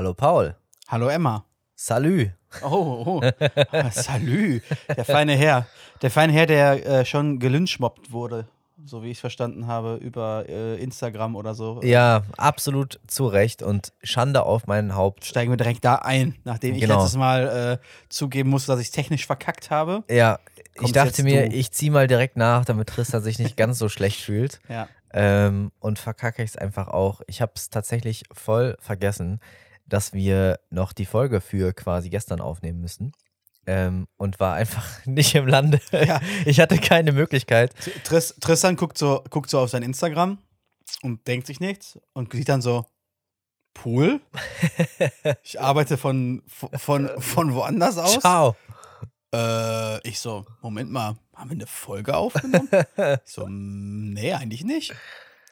Hallo Paul. Hallo Emma. Salü. Oh, oh. Ah, Salü. Der feine Herr. Der feine Herr, der äh, schon gelynchmobbt wurde, so wie ich es verstanden habe, über äh, Instagram oder so. Ja, absolut zu Recht und Schande auf mein Haupt. Steigen wir direkt da ein, nachdem ich Genau. letztes Mal äh, zugeben musste, dass ich technisch verkackt habe. Ja, ich dachte mir, du. ich ziehe mal direkt nach, damit Tristan sich nicht ganz so schlecht fühlt. Ja. Ähm, und verkacke ich es einfach auch. Ich habe es tatsächlich voll vergessen, dass wir noch die Folge für quasi gestern aufnehmen müssen. Ähm, und war einfach nicht im Lande. Ja. Ich hatte keine Möglichkeit. Tris, Tristan guckt so, guckt so auf sein Instagram und denkt sich nichts und sieht dann so, Pool? Ich arbeite von, von, von woanders aus. Ciao. Äh, ich so, Moment mal, haben wir eine Folge aufgenommen? ich so, "Mm, nee, eigentlich nicht.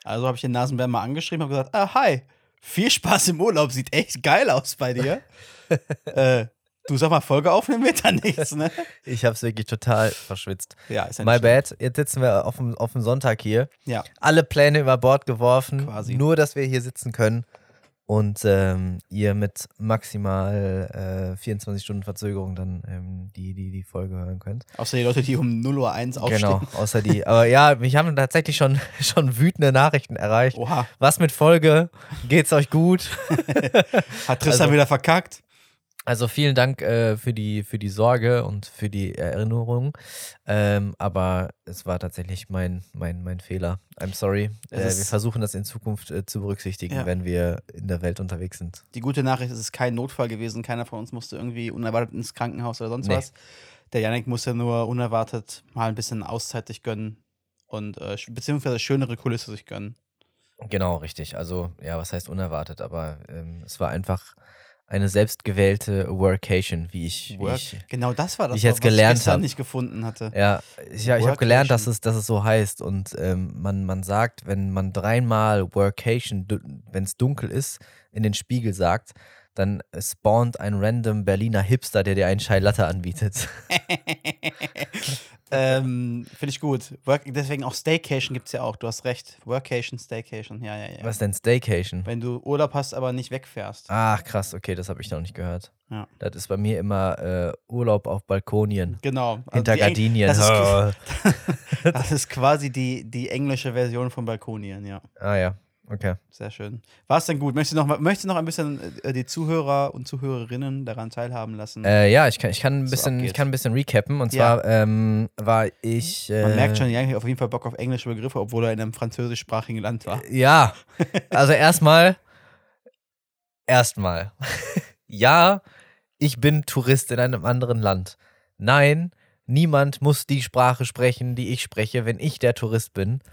Also habe ich den Nasenbär mal angeschrieben und gesagt, ah, hi, viel Spaß im Urlaub, sieht echt geil aus bei dir. äh, du sag mal, Folge aufnehmen wird dann nichts, ne? Ich habe es wirklich total verschwitzt. Ja, ist ja My bad. Jetzt sitzen wir auf dem, auf dem Sonntag hier. Ja, Alle Pläne über Bord geworfen. Quasi. Nur, dass wir hier sitzen können und ähm, ihr mit maximal äh, 24 Stunden Verzögerung dann ähm, die, die, die Folge hören könnt. außer die Leute, die um 0.01 Uhr aufstehen. Genau, außer die. Aber ja, mich haben tatsächlich schon, schon wütende Nachrichten erreicht. Oha, Was mit Folge? Geht's euch gut? hat Tristan Also- wieder verkackt? Also vielen Dank äh, für, die, für die Sorge und für die Erinnerung. Ähm, aber es war tatsächlich mein, mein, mein Fehler. I'm sorry. Äh, wir versuchen das in Zukunft äh, zu berücksichtigen, Ja. wenn wir in der Welt unterwegs sind. Die gute Nachricht ist, es ist kein Notfall gewesen. Keiner von uns musste irgendwie unerwartet ins Krankenhaus oder sonst Nee. was. Der Janik musste nur unerwartet mal ein bisschen Auszeit sich gönnen und äh, beziehungsweise schönere Kulisse sich gönnen. Genau, richtig. Also, ja, was heißt unerwartet? Aber ähm, es war einfach eine selbstgewählte Workation, wie ich. Wie Work. ich genau das war das, wie ich jetzt was gelernt ich hab. nicht gefunden hatte. ja, ich, ja, ich habe gelernt, dass es, dass es so heißt. Und ähm, man, man sagt, wenn man dreimal Workation, wenn es dunkel ist, in den Spiegel sagt, dann spawnt ein random Berliner Hipster, der dir einen Chai Latte anbietet. ähm, Finde ich gut. Work, deswegen auch Staycation gibt es ja auch. Du hast recht. Workation, Staycation. Ja, ja, ja. Was denn Staycation? Wenn du Urlaub hast, aber nicht wegfährst. Ach, krass, okay, das habe ich noch nicht gehört. Ja. Das ist bei mir immer äh, Urlaub auf Balkonien. Genau. Also Hinter Gardinien. Das ist, Oh. das ist quasi die, die englische Version von Balkonien, ja. Ah ja, okay. Sehr schön. War es denn gut? Möchtest du noch, möchtest du noch ein bisschen äh, die Zuhörer und Zuhörerinnen daran teilhaben lassen? Äh, ja, ich kann, ich, kann ein So bisschen, ich abgeht. kann ein bisschen recappen. Und Ja. zwar ähm, war ich. Äh, Man merkt schon, Janik hat auf jeden Fall Bock auf englische Begriffe, obwohl er in einem französischsprachigen Land war. Ja, also erstmal. Erstmal. ja, ich bin Tourist in einem anderen Land. Nein, niemand muss die Sprache sprechen, die ich spreche, wenn ich der Tourist bin.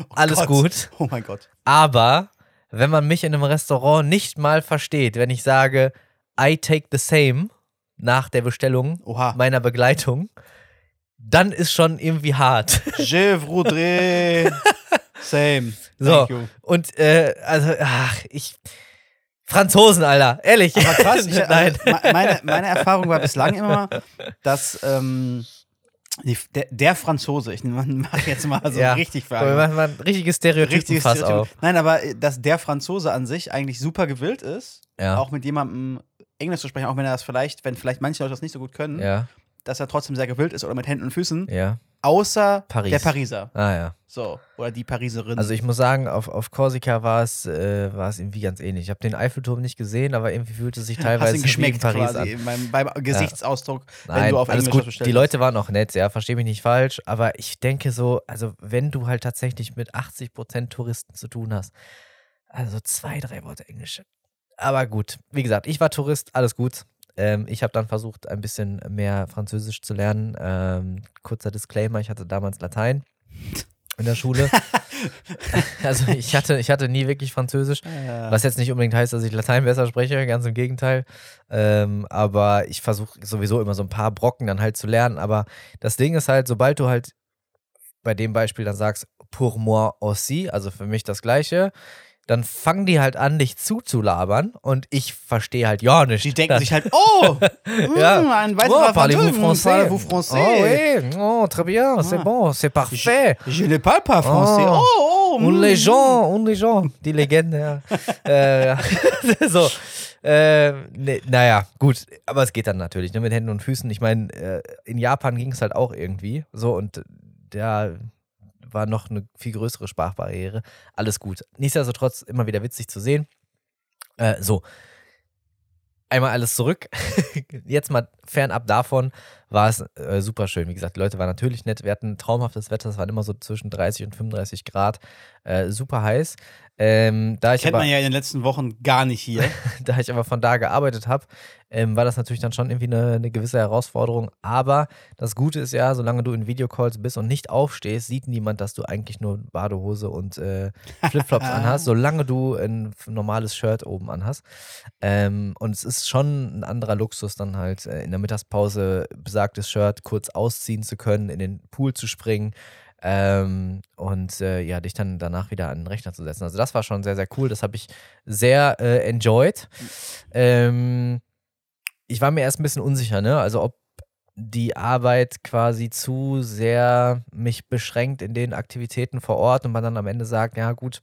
Oh Alles Gott. gut. Oh mein Gott. Aber wenn man mich in einem Restaurant nicht mal versteht, wenn ich sage, I take the same nach der Bestellung Oha. meiner Begleitung, dann ist schon irgendwie hart. Je voudrais. Same. So, Thank you. und äh, also, ach, ich. Franzosen, Alter, ehrlich. Aber krass, ich, Nein. also, me- meine, meine Erfahrung war bislang immer, dass ähm, die, der, der Franzose, ich mache jetzt mal so Ja. richtig für Wir machen mal ein richtiges Stereotypenfass Richtiges Stereotyp. auf. Nein, aber äh, dass der Franzose an sich eigentlich super gewillt ist, Ja. auch mit jemandem Englisch zu sprechen, auch wenn er das vielleicht, wenn vielleicht manche Leute das nicht so gut können, Ja, dass er trotzdem sehr gewillt ist oder mit Händen und Füßen, ja. Außer Paris. der Pariser. Ah ja. So. Oder die Pariserin. Also ich muss sagen, auf, auf Korsika war es, äh, war es irgendwie ganz ähnlich. Ich habe den Eiffelturm nicht gesehen, aber irgendwie fühlte es sich Hast teilweise ihn wie in geschmeckt Paris quasi an. beim, beim Gesichtsausdruck, wenn Nein, du auf alles Englisch gut. Die hast. Leute waren auch nett, ja, verstehe mich nicht falsch, aber ich denke so, also wenn du halt tatsächlich mit 80% Touristen zu tun hast, also zwei, drei Worte Englisch. Aber gut, wie gesagt, ich war Tourist, alles gut. Ähm, ich habe dann versucht, ein bisschen mehr Französisch zu lernen. Ähm, kurzer Disclaimer, ich hatte damals Latein in der Schule. also ich hatte, ich hatte nie wirklich Französisch. Äh, Was jetzt nicht unbedingt heißt, dass ich Latein besser spreche, ganz im Gegenteil. Ähm, aber ich versuche sowieso immer so ein paar Brocken dann halt zu lernen. Aber das Ding ist halt, sobald du halt bei dem Beispiel dann sagst, pour moi aussi, also für mich das Gleiche, dann fangen die halt an, dich zuzulabern und ich verstehe halt ja nicht. die denken sich halt, oh, Ja. mm, ein Oh, weiterer parlez-vous Franzose, français? parlez-vous français? Oh, oui. oh, très bien, c'est Ah. bon, c'est parfait. Je ne parle pas français. Oh. Oh, oh, Und mm. les gens, und les gens, die Legende, ja. äh, ja. so. äh, nee, naja, gut, aber es geht dann natürlich, ne, mit Händen und Füßen. Ich meine, äh, in Japan ging es halt auch irgendwie so und da war noch eine viel größere Sprachbarriere. Alles gut. Nichtsdestotrotz immer wieder witzig zu sehen. Äh, so, einmal alles zurück. Jetzt mal fernab davon war es äh, super schön. Wie gesagt, die Leute waren natürlich nett. Wir hatten traumhaftes Wetter. Es waren immer so zwischen 30 und 35 Grad. Äh, super heiß. Ähm, da ich Kennt aber, man ja in den letzten Wochen gar nicht hier. da ich aber von da gearbeitet habe, ähm, war das natürlich dann schon irgendwie eine, eine, gewisse Herausforderung. Aber das Gute ist ja, solange du in Videocalls bist und nicht aufstehst, sieht niemand, dass du eigentlich nur Badehose und äh, Flipflops anhast, solange du ein normales Shirt oben anhast. Ähm, und es ist schon ein anderer Luxus, dann halt äh, in der Mittagspause besagtes Shirt kurz ausziehen zu können, in den Pool zu springen. Ähm, und äh, ja, dich dann danach wieder an den Rechner zu setzen. Also das war schon sehr, sehr cool. Das habe ich sehr äh, enjoyed. Ähm, ich war mir erst ein bisschen unsicher, ne? Also ob die Arbeit quasi zu sehr mich beschränkt in den Aktivitäten vor Ort und man dann am Ende sagt, ja gut,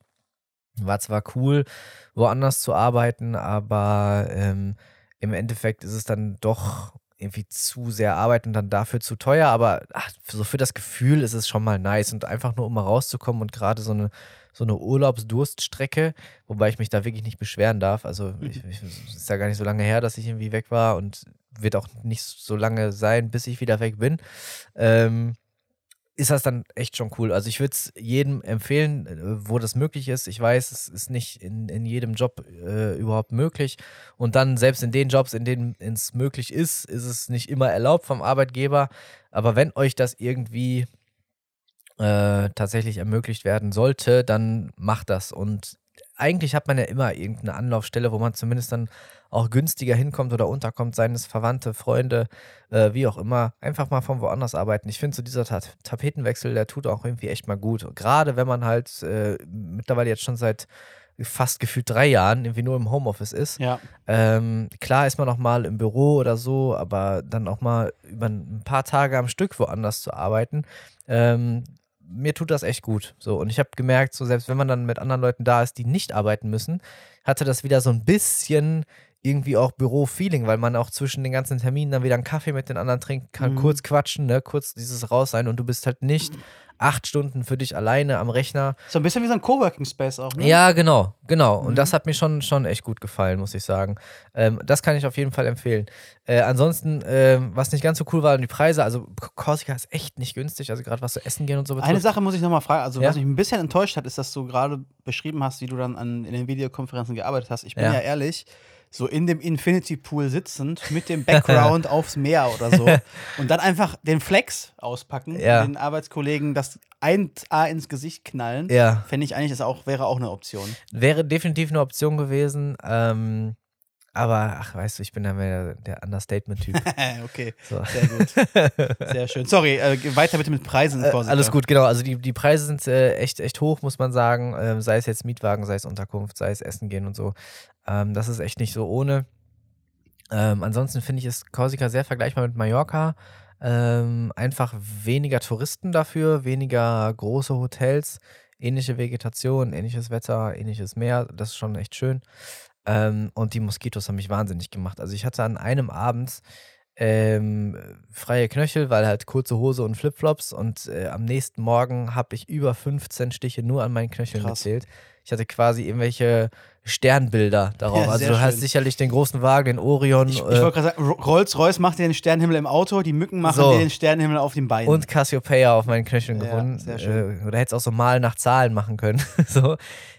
war zwar cool, woanders zu arbeiten, aber ähm, im Endeffekt ist es dann doch irgendwie zu sehr Arbeit und dann dafür zu teuer, aber ach, so für das Gefühl ist es schon mal nice und einfach nur um mal rauszukommen und gerade so eine so eine Urlaubsdurststrecke, wobei ich mich da wirklich nicht beschweren darf. Also ich, ich, es ist ja gar nicht so lange her, dass ich irgendwie weg war und wird auch nicht so lange sein, bis ich wieder weg bin. Ähm, ist das dann echt schon cool. Also ich würde es jedem empfehlen, äh, wo das möglich ist. Ich weiß, es ist nicht in, in jedem Job äh, überhaupt möglich. Und dann selbst in den Jobs, in denen es möglich ist, ist es nicht immer erlaubt vom Arbeitgeber. Aber wenn euch das irgendwie äh, tatsächlich ermöglicht werden sollte, dann macht das. Und eigentlich hat man ja immer irgendeine Anlaufstelle, wo man zumindest dann auch günstiger hinkommt oder unterkommt, seien es Verwandte, Freunde, äh, wie auch immer, einfach mal von woanders arbeiten. Ich finde so dieser Ta Tapetenwechsel, der tut auch irgendwie echt mal gut. Gerade wenn man halt äh, mittlerweile jetzt schon seit fast gefühlt drei Jahren irgendwie nur im Homeoffice ist. Ja. Ähm, klar ist man auch mal im Büro oder so, aber dann auch mal über ein paar Tage am Stück woanders zu arbeiten, ähm, mir tut das echt gut. So, und ich habe gemerkt, so selbst wenn man dann mit anderen Leuten da ist, die nicht arbeiten müssen, hatte das wieder so ein bisschen irgendwie auch Büro-Feeling, weil man auch zwischen den ganzen Terminen dann wieder einen Kaffee mit den anderen trinken kann, mhm. kurz quatschen, ne, kurz dieses raus sein und du bist halt nicht acht Stunden für dich alleine am Rechner. So ein bisschen wie so ein Coworking Space auch, ne? Ja, genau, genau. Und mhm. das hat mir schon, schon echt gut gefallen, muss ich sagen. Ähm, das kann ich auf jeden Fall empfehlen. Äh, ansonsten, äh, was nicht ganz so cool war, waren die Preise. Also Korsika ist echt nicht günstig, also gerade was zu essen gehen und so betrifft. Eine Sache muss ich nochmal fragen, also ja? was mich ein bisschen enttäuscht hat, ist, dass du gerade beschrieben hast, wie du dann an, in den Videokonferenzen gearbeitet hast. Ich bin ja, ja ehrlich, so in dem Infinity Pool sitzend mit dem Background aufs Meer oder so und dann einfach den Flex auspacken, ja. den Arbeitskollegen das 1A ins Gesicht knallen, ja. fände ich eigentlich, das auch, wäre auch eine Option. Wäre definitiv eine Option gewesen. Ähm, aber, ach, weißt du, ich bin ja mehr der Understatement-Typ. okay, so. sehr gut. Sehr schön. Sorry, äh, weiter bitte mit Preisen. Äh, alles gut, genau. Also die, die Preise sind äh, echt, echt hoch, muss man sagen. Ähm, sei es jetzt Mietwagen, sei es Unterkunft, sei es Essen gehen und so. Ähm, das ist echt nicht so ohne. Ähm, ansonsten finde ich es Korsika sehr vergleichbar mit Mallorca. Ähm, einfach weniger Touristen dafür, weniger große Hotels, ähnliche Vegetation, ähnliches Wetter, ähnliches Meer. Das ist schon echt schön. Ähm, und die Moskitos haben mich wahnsinnig gemacht. Also ich hatte an einem Abend ähm, freie Knöchel, weil halt kurze Hose und Flipflops und äh, am nächsten Morgen habe ich über 15 Stiche nur an meinen Knöcheln Krass. gezählt. Ich hatte quasi irgendwelche Sternbilder darauf. Ja, also du schön. hast sicherlich den großen Wagen, den Orion. Ich, ich wollte gerade sagen, Rolls-Royce macht dir den Sternenhimmel im Auto, die Mücken machen so. dir den Sternenhimmel auf den Beinen. Und Cassiopeia auf meinen Knöcheln ja, gefunden. Sehr schön. Äh, oder hättest auch so mal nach Zahlen machen können. so.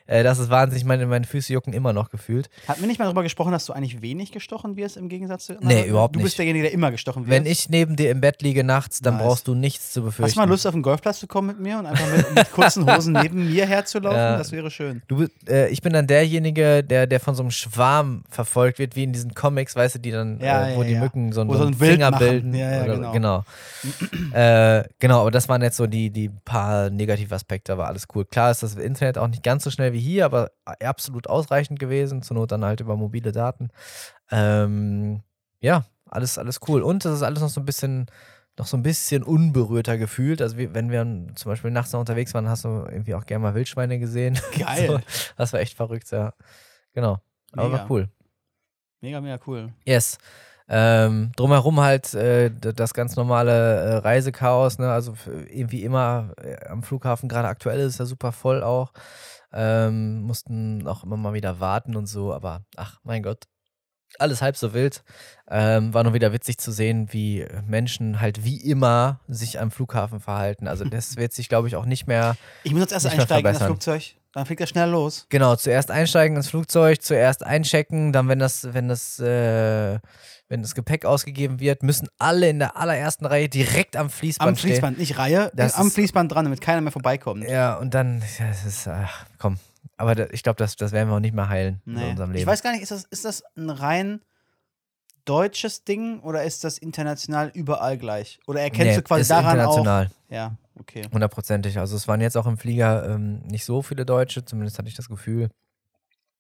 Äh, das ist wahnsinnig, meine, meine Füße jucken immer noch gefühlt. Hat mir nicht mal darüber gesprochen, dass du eigentlich wenig gestochen wirst im Gegensatz zu. Nee, überhaupt nicht. Du bist derjenige, der immer gestochen wird. Wenn ich neben dir im Bett liege nachts, dann nice. brauchst du nichts zu befürchten. Hast du mal Lust, auf den Golfplatz zu kommen mit mir und einfach mit, mit kurzen Hosen neben mir herzulaufen? Ja. Das wäre schön. Du, äh, ich bin dann derjenige, der, der von so einem Schwarm verfolgt wird, wie in diesen Comics, weißt du, die dann, ja, äh, wo ja, die Mücken so, so einen Finger machen. bilden. Ja, oder, genau. Genau. äh, genau, aber das waren jetzt so die, die paar Negativaspekte, aber alles cool. Klar ist das Internet auch nicht ganz so schnell wie hier, aber absolut ausreichend gewesen. Zur Not dann halt über mobile Daten. Ähm, ja, alles, alles cool. Und das ist alles noch so ein bisschen noch so ein bisschen unberührter gefühlt. Also wenn wir zum Beispiel nachts noch unterwegs waren, hast du irgendwie auch gerne mal Wildschweine gesehen. Geil. so, das war echt verrückt, ja. Genau. Aber Mega. war cool. Mega, mega cool. Yes. Ähm, drumherum halt äh, das ganz normale äh, Reisechaos, ne? Also irgendwie immer äh, am Flughafen, gerade aktuell ist es ja super voll auch. Ähm, mussten auch immer mal wieder warten und so, aber ach mein Gott, alles halb so wild. Ähm, war nur wieder witzig zu sehen, wie Menschen halt wie immer sich am Flughafen verhalten. Also das wird sich, glaube ich, auch nicht mehr Ich muss jetzt erst einsteigen in das verbessern. Flugzeug. Dann fliegt er schnell los. Genau, zuerst einsteigen ins Flugzeug, zuerst einchecken, dann wenn das, wenn das, äh, wenn das Gepäck ausgegeben wird, müssen alle in der allerersten Reihe direkt am Fließband Am Fließband, nicht Reihe, Das am ist- Fließband dran, damit keiner mehr vorbeikommt. stehen. Ja, und dann, ja, es ist, ach, komm. Aber da, ich glaube, das, das werden wir auch nicht mehr heilen in Nee. unserem Leben. Ich weiß gar nicht, ist das, ist das ein rein deutsches Ding oder ist das international überall gleich? Oder erkennst Nee, du quasi ist daran auch? international. Ja, okay. Hundertprozentig. Also es waren jetzt auch im Flieger ähm, nicht so viele Deutsche, zumindest hatte ich das Gefühl.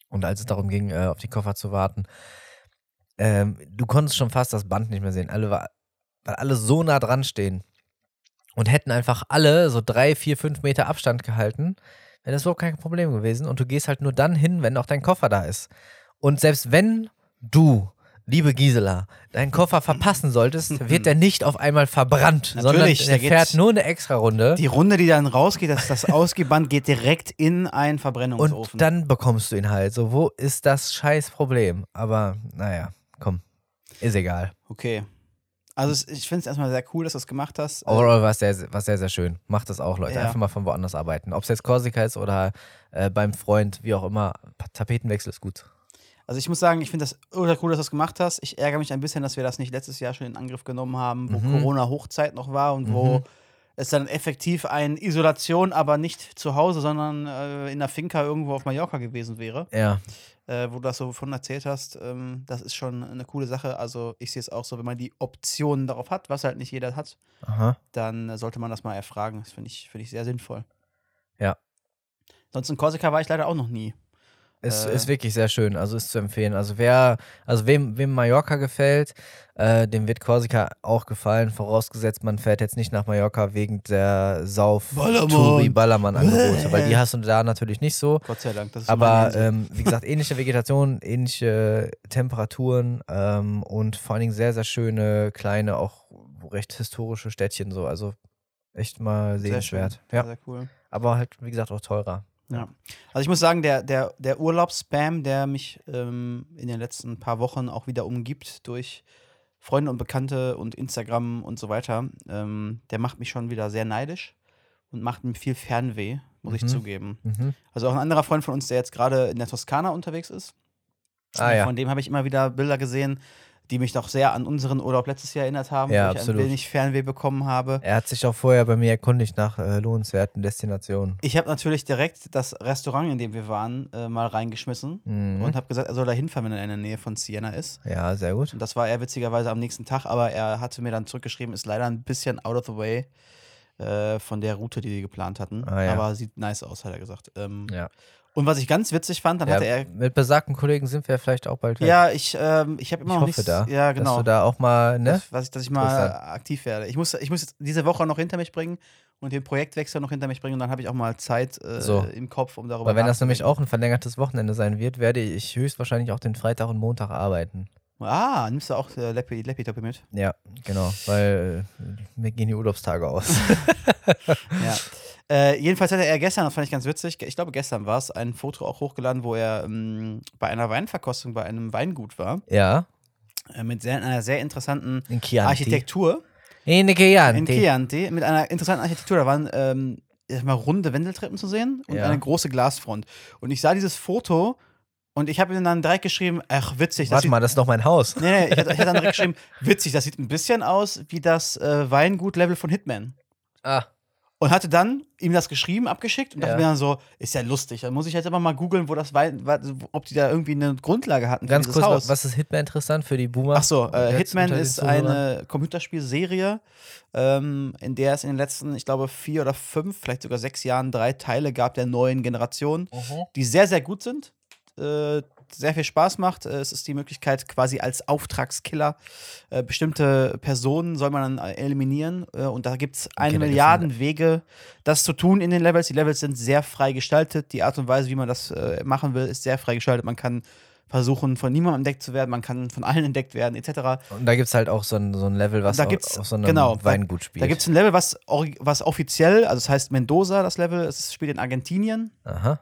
Und als es darum ging, äh, auf die Koffer zu warten, ähm, du konntest schon fast das Band nicht mehr sehen. Alle war, weil alle so nah dran stehen und hätten einfach alle so drei, vier, fünf Meter Abstand gehalten, wäre das überhaupt kein Problem gewesen. Und du gehst halt nur dann hin, wenn auch dein Koffer da ist. Und selbst wenn du, liebe Gisela, deinen Koffer verpassen solltest, wird der nicht auf einmal verbrannt, sondern Natürlich, der der geht- fährt nur eine Extra-Runde. Die Runde, die dann rausgeht, das, das Ausgeband geht direkt in einen Und Verbrennungsofen. dann bekommst du ihn halt. So, wo ist das scheiß Problem? Aber naja, komm. Ist egal. okay. Also es, ich finde es erstmal sehr cool, dass du das gemacht hast. Äh, Overall war es sehr, war sehr, sehr schön. Macht das auch, Leute. Ja. Einfach mal von woanders arbeiten. Ob es jetzt Korsika ist oder äh, beim Freund, wie auch immer. Tapetenwechsel ist gut. Also ich muss sagen, ich finde das ultra cool, dass du das gemacht hast. Ich ärgere mich ein bisschen, dass wir das nicht letztes Jahr schon in Angriff genommen haben, wo Mhm. Corona-Hochzeit noch war und wo Mhm. es dann effektiv eine Isolation, aber nicht zu Hause, sondern äh, in der Finca irgendwo auf Mallorca gewesen wäre. Ja. Äh, wo du das so von erzählt hast, ähm, das ist schon eine coole Sache. Also ich sehe es auch so, wenn man die Optionen darauf hat, was halt nicht jeder hat, Aha. dann äh, sollte man das mal erfragen. Das finde ich, find ich sehr sinnvoll. Ja. Sonst in Korsika war ich leider auch noch nie. Ist, Äh. ist wirklich sehr schön, also ist zu empfehlen. Also wer, also wem, wem Mallorca gefällt, äh, dem wird Korsika auch gefallen, vorausgesetzt, man fährt jetzt nicht nach Mallorca wegen der sauf Ballermann. touri ballermann angebote weil die Bäh. hast du da natürlich nicht so. Gott sei Dank. Das ist Aber ähm, wie gesagt, ähnliche Vegetation, ähnliche Temperaturen ähm, und vor allen Dingen sehr, sehr schöne, kleine, auch recht historische Städtchen so. Also echt mal Sehr schön. sehenswert. Sehr, Ja. sehr cool. Aber halt, wie gesagt, auch teurer. Ja. Also ich muss sagen, der, der, der Urlaubsspam, der mich ähm, in den letzten paar Wochen auch wieder umgibt durch Freunde und Bekannte und Instagram und so weiter, ähm, der macht mich schon wieder sehr neidisch und macht mir viel Fernweh, muss ich Mhm. zugeben. Mhm. Also auch ein anderer Freund von uns, der jetzt gerade in der Toskana unterwegs ist. Ah ja. Von dem habe ich immer wieder Bilder gesehen, die mich doch sehr an unseren Urlaub letztes Jahr erinnert haben, Ja, wo ich absolut. ein wenig Fernweh bekommen habe. Er hat sich auch vorher bei mir erkundigt nach äh, lohnenswerten Destinationen. Ich habe natürlich direkt das Restaurant, in dem wir waren, äh, mal reingeschmissen Mhm. und habe gesagt, er soll da hinfahren, wenn er in der Nähe von Siena ist. Ja, sehr gut. Und das war er witzigerweise am nächsten Tag, aber er hatte mir dann zurückgeschrieben, ist leider ein bisschen out of the way äh, von der Route, die die geplant hatten. Ah, ja. Aber sieht nice aus, hat er gesagt. Ähm, Ja. Und was ich ganz witzig fand, dann ja hatte er. mit besagten Kollegen sind wir vielleicht auch bald weg. Ja, ich, ähm, ich habe immer ich noch hoffe nichts. da, ja, dass genau. du da auch mal, ne? dass, was ich, dass ich mal aktiv werde. Ich muss, ich muss diese Woche noch hinter mich bringen und den Projektwechsel noch hinter mich bringen und dann habe ich auch mal Zeit äh, So. im Kopf, um darüber Weil wenn das nämlich auch ein verlängertes Wochenende sein wird, werde ich höchstwahrscheinlich auch den Freitag und Montag arbeiten. Ah, nimmst du auch äh, Leppi, Leppi mit? Ja, genau, weil äh, mir gehen die Urlaubstage aus. Ja. Äh, jedenfalls hatte er gestern, das fand ich ganz witzig, ich glaube gestern war es, ein Foto auch hochgeladen, wo er ähm, bei einer Weinverkostung bei einem Weingut war, ja, äh, mit sehr, einer sehr interessanten in. Architektur. In Chianti. In Chianti, mit einer interessanten Architektur. Da waren ähm, mal runde Wendeltreppen zu sehen und Ja. eine große Glasfront. Und ich sah dieses Foto und ich habe ihm dann direkt geschrieben, ach witzig, das Warte mal, das ist doch mein Haus. Nee, nee, ich hatte dann direkt geschrieben, witzig, das sieht ein bisschen aus wie das äh, Weingut-Level von Hitman. Ah, Und hatte dann ihm das geschrieben, abgeschickt und dachte Ja. mir dann so, ist ja lustig. Dann muss ich jetzt immer mal googeln, wo das Wein, ob die da irgendwie eine Grundlage hatten ganz kurz, Haus. was ist Hitman interessant für die Boomer? Ach so, äh, Hitman ist eine Computerspielserie, ähm, in der es in den letzten, ich glaube, vier oder fünf, vielleicht sogar sechs Jahren drei Teile gab der neuen Generation, Mhm. die sehr, sehr gut sind. Äh, sehr viel Spaß macht. Äh, Es ist die Möglichkeit, quasi als Auftragskiller äh, bestimmte Personen soll man dann äh, eliminieren. Äh, und da gibt es eine gibt's Milliarden Wege, das zu tun in den Levels. Die Levels sind sehr frei gestaltet. Die Art und Weise, wie man das äh, machen will, ist sehr frei gestaltet. Man kann versuchen, von niemandem entdeckt zu werden. Man kann von allen entdeckt werden, etc. Und da gibt es halt auch so ein, so ein Level, was Da gibt's- auf so einem genau, da- Weingut spielt. Da gibt es ein Level, was, was offiziell, also es heißt Mendoza, das Level, es spielt in Argentinien. Aha.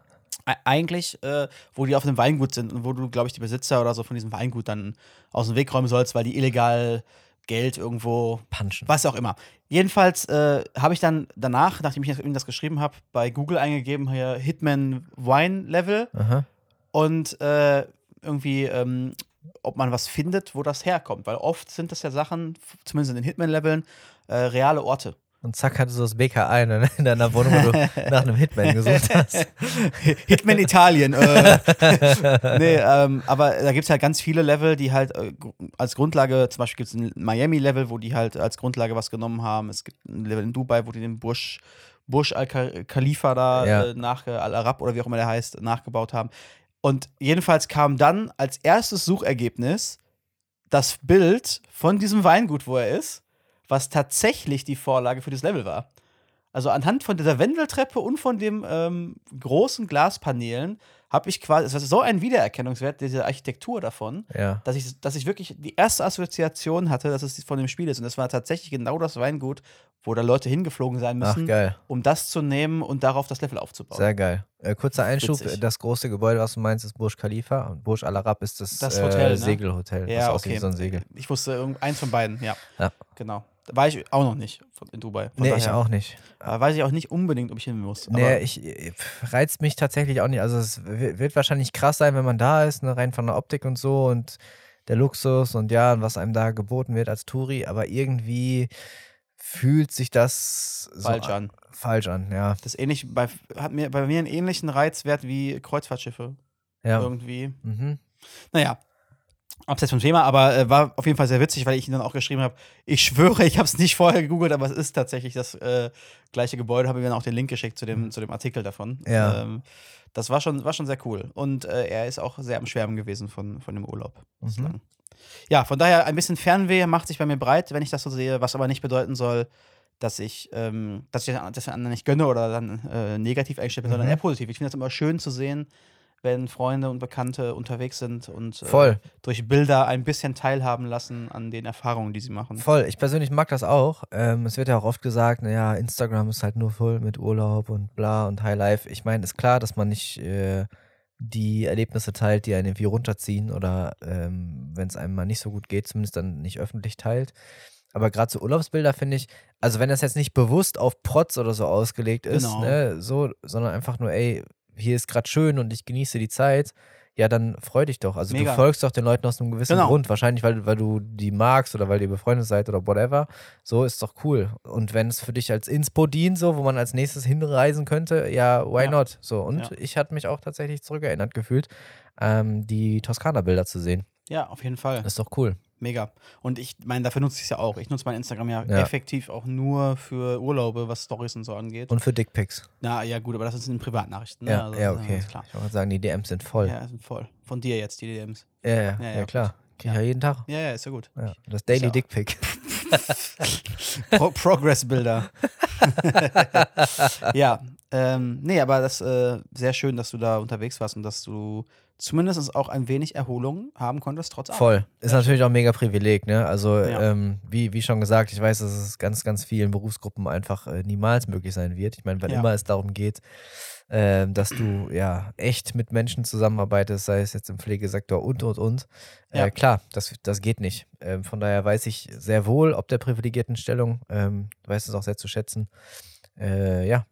E- Eigentlich, äh, wo die auf einem Weingut sind und wo du, glaube ich, die Besitzer oder so von diesem Weingut dann aus dem Weg räumen sollst, weil die illegal Geld irgendwo Punchen. was auch immer. Jedenfalls äh, habe ich dann danach, nachdem ich ihm das geschrieben habe, bei Google eingegeben, hier Hitman Wine Level Aha. und äh, irgendwie, ähm, ob man was findet, wo das herkommt. Weil oft sind das ja Sachen, zumindest in den Hitman-Leveln, äh, reale Orte. Und zack, hattest du das BK1 in, in deiner Wohnung, wo du nach einem Hitman gesucht hast. Hitman Italien. Äh. nee, ähm, aber da gibt es halt ganz viele Level, die halt äh, als Grundlage, zum Beispiel gibt es ein Miami-Level, wo die halt als Grundlage was genommen haben. Es gibt ein Level in Dubai, wo die den Bursch, Bursch Al-Khalifa da Ja. äh, nach Al-Arab oder wie auch immer der heißt, nachgebaut haben. Und jedenfalls kam dann als erstes Suchergebnis das Bild von diesem Weingut, wo er ist, was tatsächlich die Vorlage für das Level war. Also anhand von dieser Wendeltreppe und von dem ähm, großen Glaspaneelen habe ich quasi, es war so ein Wiedererkennungswert dieser Architektur davon, Ja. dass ich, dass ich wirklich die erste Assoziation hatte, dass es von dem Spiel ist. Und das war tatsächlich genau das Weingut, wo da Leute hingeflogen sein Ach, müssen, geil. um das zu nehmen und darauf das Level aufzubauen. Sehr geil. Äh, kurzer Einschub: Witzig. Das große Gebäude, was du meinst, ist Burj Khalifa. Und Burj Al Arab ist das, Das Hotel, äh, ne? Segelhotel. ja, das okay. so ein Segel. Ich wusste eins von beiden, ja. Ja. Genau. War ich auch noch nicht in Dubai. Von Nee, ich daher, auch nicht. äh, weiß ich auch nicht unbedingt, ob ich hin muss. Nee, Aber ich, äh, pf, reizt mich tatsächlich auch nicht. Also es wird wahrscheinlich krass sein, wenn man da ist, ne, rein von der Optik und so und der Luxus und ja, und was einem da geboten wird als Touri, aber irgendwie fühlt sich das so falsch an. falsch an, ja. Das ist ähnlich, bei, hat mir, bei mir einen ähnlichen Reizwert wie Kreuzfahrtschiffe. Ja. Irgendwie. Mhm. Naja, abseits vom Thema, aber äh, war auf jeden Fall sehr witzig, weil ich ihn dann auch geschrieben habe. Ich schwöre, ich habe es nicht vorher gegoogelt, aber es ist tatsächlich das äh, gleiche Gebäude. Habe ihm dann auch den Link geschickt zu dem, zu dem Artikel davon. Ja. Ähm, das war schon, war schon sehr cool. Und äh, er ist auch sehr am Schwärmen gewesen von, von dem Urlaub. Mhm. Ja, von daher ein bisschen Fernweh macht sich bei mir breit, wenn ich das so sehe, was aber nicht bedeuten soll, dass ich, ähm, dass ich das den anderen nicht gönne oder dann äh, negativ eingestellt bin, sondern Mhm. eher positiv. Ich finde das immer schön zu sehen, wenn Freunde und Bekannte unterwegs sind und äh, durch Bilder ein bisschen teilhaben lassen an den Erfahrungen, die sie machen. Voll, ich persönlich mag das auch. Ähm, es wird ja auch oft gesagt, naja, Instagram ist halt nur voll mit Urlaub und bla und Highlife. Ich meine, ist klar, dass man nicht äh, die Erlebnisse teilt, die einen irgendwie runterziehen oder ähm, wenn es einem mal nicht so gut geht, zumindest dann nicht öffentlich teilt. Aber gerade so Urlaubsbilder finde ich, also wenn das jetzt nicht bewusst auf Protz oder so ausgelegt ist, Genau. ne, so, sondern einfach nur, ey, hier ist gerade schön und ich genieße die Zeit, ja, dann freu dich doch. Also Mega. du folgst doch den Leuten aus einem gewissen Genau. Grund. Wahrscheinlich, weil, weil du die magst oder weil ihr befreundet seid oder whatever. So ist doch cool. Und wenn es für dich als Inspo dient, so, wo man als nächstes hinreisen könnte, ja, why Ja. not? So. Und Ja. ich hatte mich auch tatsächlich zurückerinnert gefühlt, ähm, die Toskana-Bilder zu sehen. Ja, auf jeden Fall. Das ist doch cool. Mega. Und ich meine, dafür nutze ich es ja auch. Ich nutze mein Instagram ja, Ja. effektiv auch nur für Urlaube, was Stories und so angeht. Und für Dickpics. Na ja, gut, aber das sind Privatnachrichten. Ne? Ja, Also, ja, ist okay. Klar. Ich wollte sagen, die DMs sind voll. Ja, sind voll. Von dir jetzt, die DMs. Ja, ja, ja, Ja, klar. Krieg ich Ja. ja jeden Tag. Ja, ja, ist ja gut. Das Daily Dickpic. Pro Progress-Bilder. ja, ähm, nee, aber das äh, sehr schön, dass du da unterwegs warst und dass du zumindest auch ein wenig Erholung haben konntest, trotz Arbeit. Voll. Ist natürlich auch mega Privileg, ne? Also, Ja. ähm, wie, wie schon gesagt, ich weiß, dass es ganz, ganz vielen Berufsgruppen einfach äh, niemals möglich sein wird. Ich meine, wann Ja. immer es darum geht, ähm, dass du ja echt mit Menschen zusammenarbeitest, sei es jetzt im Pflegesektor und und und. Äh, Ja. Klar, das, das geht nicht. Ähm, von daher weiß ich sehr wohl, ob der privilegierten Stellung, ähm, weiß es auch sehr zu schätzen. Äh, ja.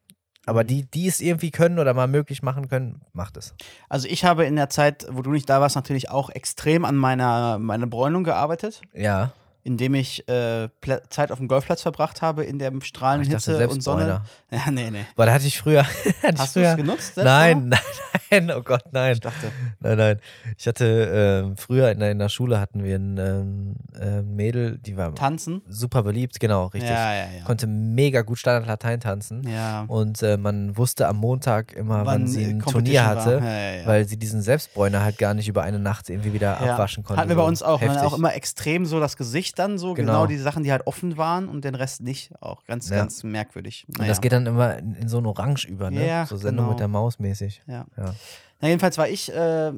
Aber die, die es irgendwie können oder mal möglich machen können, macht es. Also ich habe in der Zeit, wo du nicht da warst, natürlich auch extrem an meiner, meiner Bräunung gearbeitet, Ja. Indem ich äh, Zeit auf dem Golfplatz verbracht habe in der strahlenden dachte, Hitze und Sonne. Ja, nee, nee. Weil da hatte ich früher. hatte Hast du es genutzt? Nein, nein, nein, oh Gott, nein. Ich dachte, Nein, nein. Ich hatte ähm, früher in der, in der Schule hatten wir ein ähm, Mädel, die war tanzen? super beliebt, genau, richtig. Ja, ja, ja. Konnte mega gut Standard Latein tanzen. ja. Und äh, man wusste am Montag immer, wann, sie äh, ein Turnier hatte, Ja, weil sie diesen Selbstbräuner halt gar nicht über eine Nacht irgendwie wieder abwaschen konnte. Hatten wir bei uns auch. Man Heftig. auch immer extrem so das Gesicht ich dann so, genau. Genau. die Sachen, die halt offen waren und den Rest nicht. Auch ganz, Ja. ganz merkwürdig. Und das geht dann immer in, in so ein Orange über, ne? Ja, so Sendung genau. mit der Maus mäßig. Ja. Ja. Na, jedenfalls war ich äh,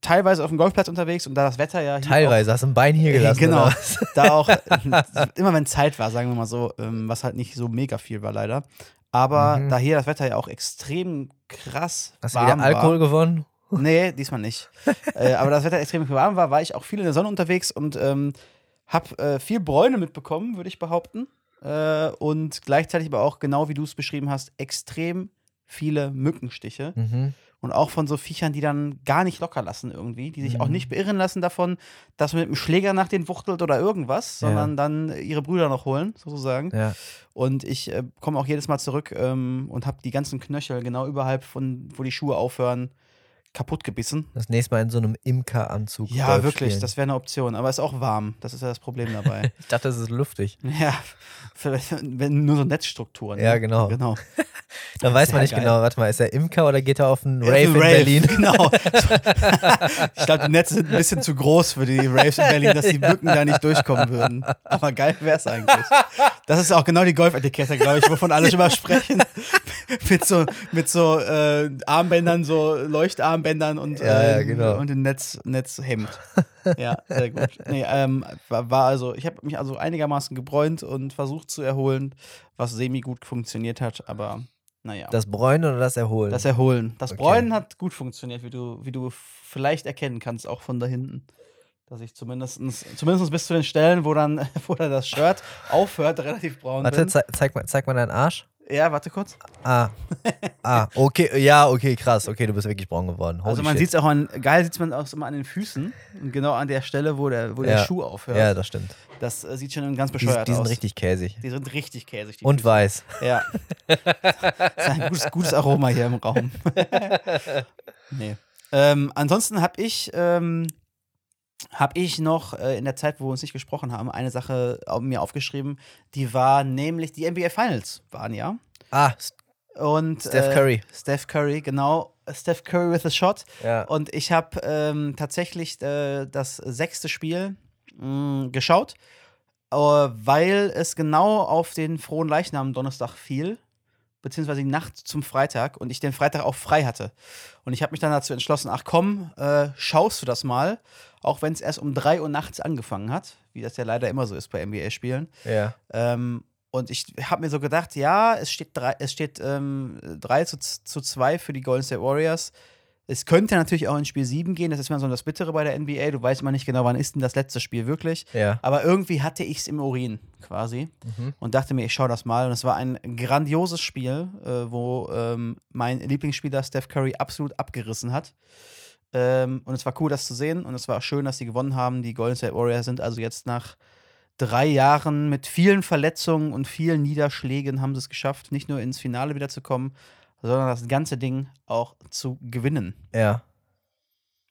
teilweise auf dem Golfplatz unterwegs und da das Wetter ja Teilweise, hast du ein Bein hier Äh, gelassen. genau. oder was? da auch äh, immer wenn Zeit war, sagen wir mal so, ähm, was halt nicht so mega viel war leider. Aber Mhm. da hier das Wetter ja auch extrem krass Hast du warm wieder Alkohol gewonnen? war. Nee, diesmal nicht. äh, aber das Wetter extrem warm war, war ich auch viel in der Sonne unterwegs und ähm, hab äh, viel Bräune mitbekommen, würde ich behaupten. Äh, und gleichzeitig aber auch, genau wie du es beschrieben hast, extrem viele Mückenstiche. Mhm. Und auch von so Viechern, die dann gar nicht locker lassen irgendwie, die sich auch Mhm. nicht beirren lassen davon, dass man mit dem Schläger nach denen wuchtelt oder irgendwas, Ja. sondern dann ihre Brüder noch holen, sozusagen. Ja. Und ich äh, komme auch jedes Mal zurück ähm, und habe die ganzen Knöchel genau überhalb von, wo die Schuhe aufhören, kaputt gebissen. Das nächste Mal in so einem Imkeranzug. Ja, Golf wirklich, spielen. das wäre eine Option. Aber es ist auch warm. Das ist ja das Problem dabei. Ich dachte, das ist luftig. ja, vielleicht, wenn nur so Netzstrukturen. Ja, ne? genau. genau. Dann weiß man nicht geil. genau, warte mal, ist er Imker oder geht er auf einen Ja, Rave in ein Berlin? Genau. ich glaube, die Netze sind ein bisschen zu groß für die Raves in Berlin, dass die Mücken da nicht durchkommen würden. Aber geil wäre es eigentlich. Das ist auch genau die Golfetikette, glaube ich, wovon alle schon mal sprechen. mit so, mit so äh, Armbändern, so Leuchtarmbändern und, Ja, ja, äh, genau. und ein Netz, Netzhemd. Ja, sehr gut. Nee, ähm, war, also, ich habe mich also einigermaßen gebräunt und versucht zu erholen, was semi gut funktioniert hat, aber naja. Das Bräunen oder das Erholen? Das Erholen. Das Okay. Bräunen hat gut funktioniert, wie du, wie du vielleicht erkennen kannst, auch von da hinten. Dass ich zumindest, zumindest bis zu den Stellen, wo dann, wo dann das Shirt aufhört, relativ braun Warte, bin. zei zeig, mal, zeig mal deinen Arsch. Ja, warte kurz. Ah. ah, okay, ja, okay, krass. Okay, du bist wirklich braun geworden. Holy also man sieht es auch an, geil sieht man auch immer an den Füßen. Und genau an der Stelle, wo der, wo der Ja. Schuh aufhört. Ja, das stimmt. Das äh, sieht schon ganz Die, bescheuert die sind aus. richtig käsig. die sind richtig käsig. Die Und Füße. weiß. Ja. das ist ein gutes, gutes Aroma hier im Raum. nee. Ähm, ansonsten habe ich, ähm, hab ich noch äh, in der Zeit, wo wir uns nicht gesprochen haben, eine Sache mir aufgeschrieben. Die war nämlich die NBA Finals waren ja. Ah, Und, Steph äh, Curry. Steph Curry, genau. Steph Curry with a shot. Ja. Und ich habe ähm, tatsächlich äh, das sechste Spiel mh, geschaut, äh, weil es genau auf den frohen Leichnam Donnerstag fiel, beziehungsweise die Nacht zum Freitag und ich den Freitag auch frei hatte. Und ich habe mich dann dazu entschlossen, ach komm, äh, schaust du das mal, auch wenn es erst um 3 Uhr nachts angefangen hat, wie das ja leider immer so ist bei NBA-Spielen. Ja. Ähm, und ich habe mir so gedacht, ja, es steht 3, es steht, ähm, 3 zu, zu 2 für die Golden State Warriors. Es könnte natürlich auch in Spiel 7 gehen, das ist immer so das Bittere bei der NBA. Du weißt immer nicht genau, wann ist denn das letzte Spiel wirklich. Ja. Aber irgendwie hatte ich es im Urin quasi Mhm. und dachte mir, ich schaue das mal. Und es war ein grandioses Spiel, äh, wo ähm, mein Lieblingsspieler Steph Curry absolut abgerissen hat. Ähm, und es war cool, das zu sehen. Und es war schön, dass sie gewonnen haben. Die Golden State Warriors sind also jetzt nach drei Jahren mit vielen Verletzungen und vielen Niederschlägen haben sie es geschafft, nicht nur ins Finale wiederzukommen, sondern das ganze Ding auch zu gewinnen. Ja.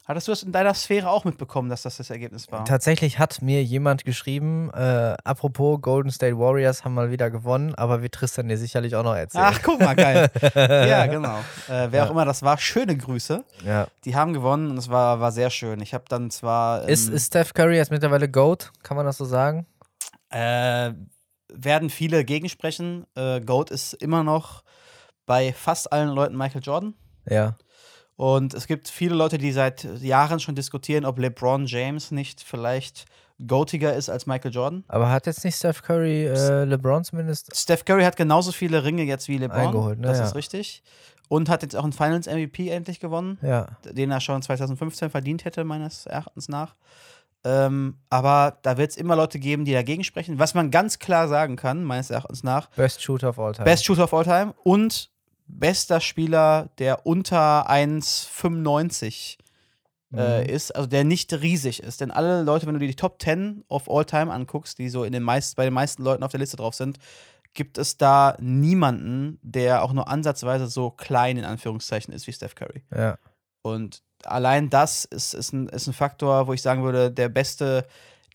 Hattest du das in deiner Sphäre auch mitbekommen, dass das das Ergebnis war? Tatsächlich hat mir jemand geschrieben, äh, apropos Golden State Warriors haben mal wieder gewonnen, aber wir Tristan dir sicherlich auch noch erzählen. Ach, guck mal, geil. ja, genau. Äh, wer Ja. auch immer das war, schöne Grüße. Ja. Die haben gewonnen und es war, war sehr schön. Ich habe dann zwar. ähm, Ist, ist Steph Curry jetzt mittlerweile GOAT? Kann man das so sagen? Äh, werden viele gegensprechen. Äh, Goat ist immer noch bei fast allen Leuten Michael Jordan. Ja. Und es gibt viele Leute, die seit Jahren schon diskutieren, ob LeBron James nicht vielleicht goatiger ist als Michael Jordan. Aber hat jetzt nicht Steph Curry äh, LeBron zumindest? Steph Curry hat genauso viele Ringe jetzt wie LeBron. Eingeholt, ne? Das Ja. ist richtig. Und hat jetzt auch einen Finals MVP endlich gewonnen, Ja. den er schon 2015 verdient hätte, meines Erachtens nach. Ähm, aber da wird es immer Leute geben, die dagegen sprechen. Was man ganz klar sagen kann, meines Erachtens nach, Best Shooter of all time. Best Shooter of all time und bester Spieler, der unter 1,95 äh, Mhm. ist, also der nicht riesig ist. Denn alle Leute, wenn du dir die Top 10 of all time anguckst, die so in den meist, bei den meisten Leuten auf der Liste drauf sind, gibt es da niemanden, der auch nur ansatzweise so klein in Anführungszeichen ist wie Steph Curry. Ja. Und allein das ist, ist, ein, ist ein Faktor, wo ich sagen würde, der beste,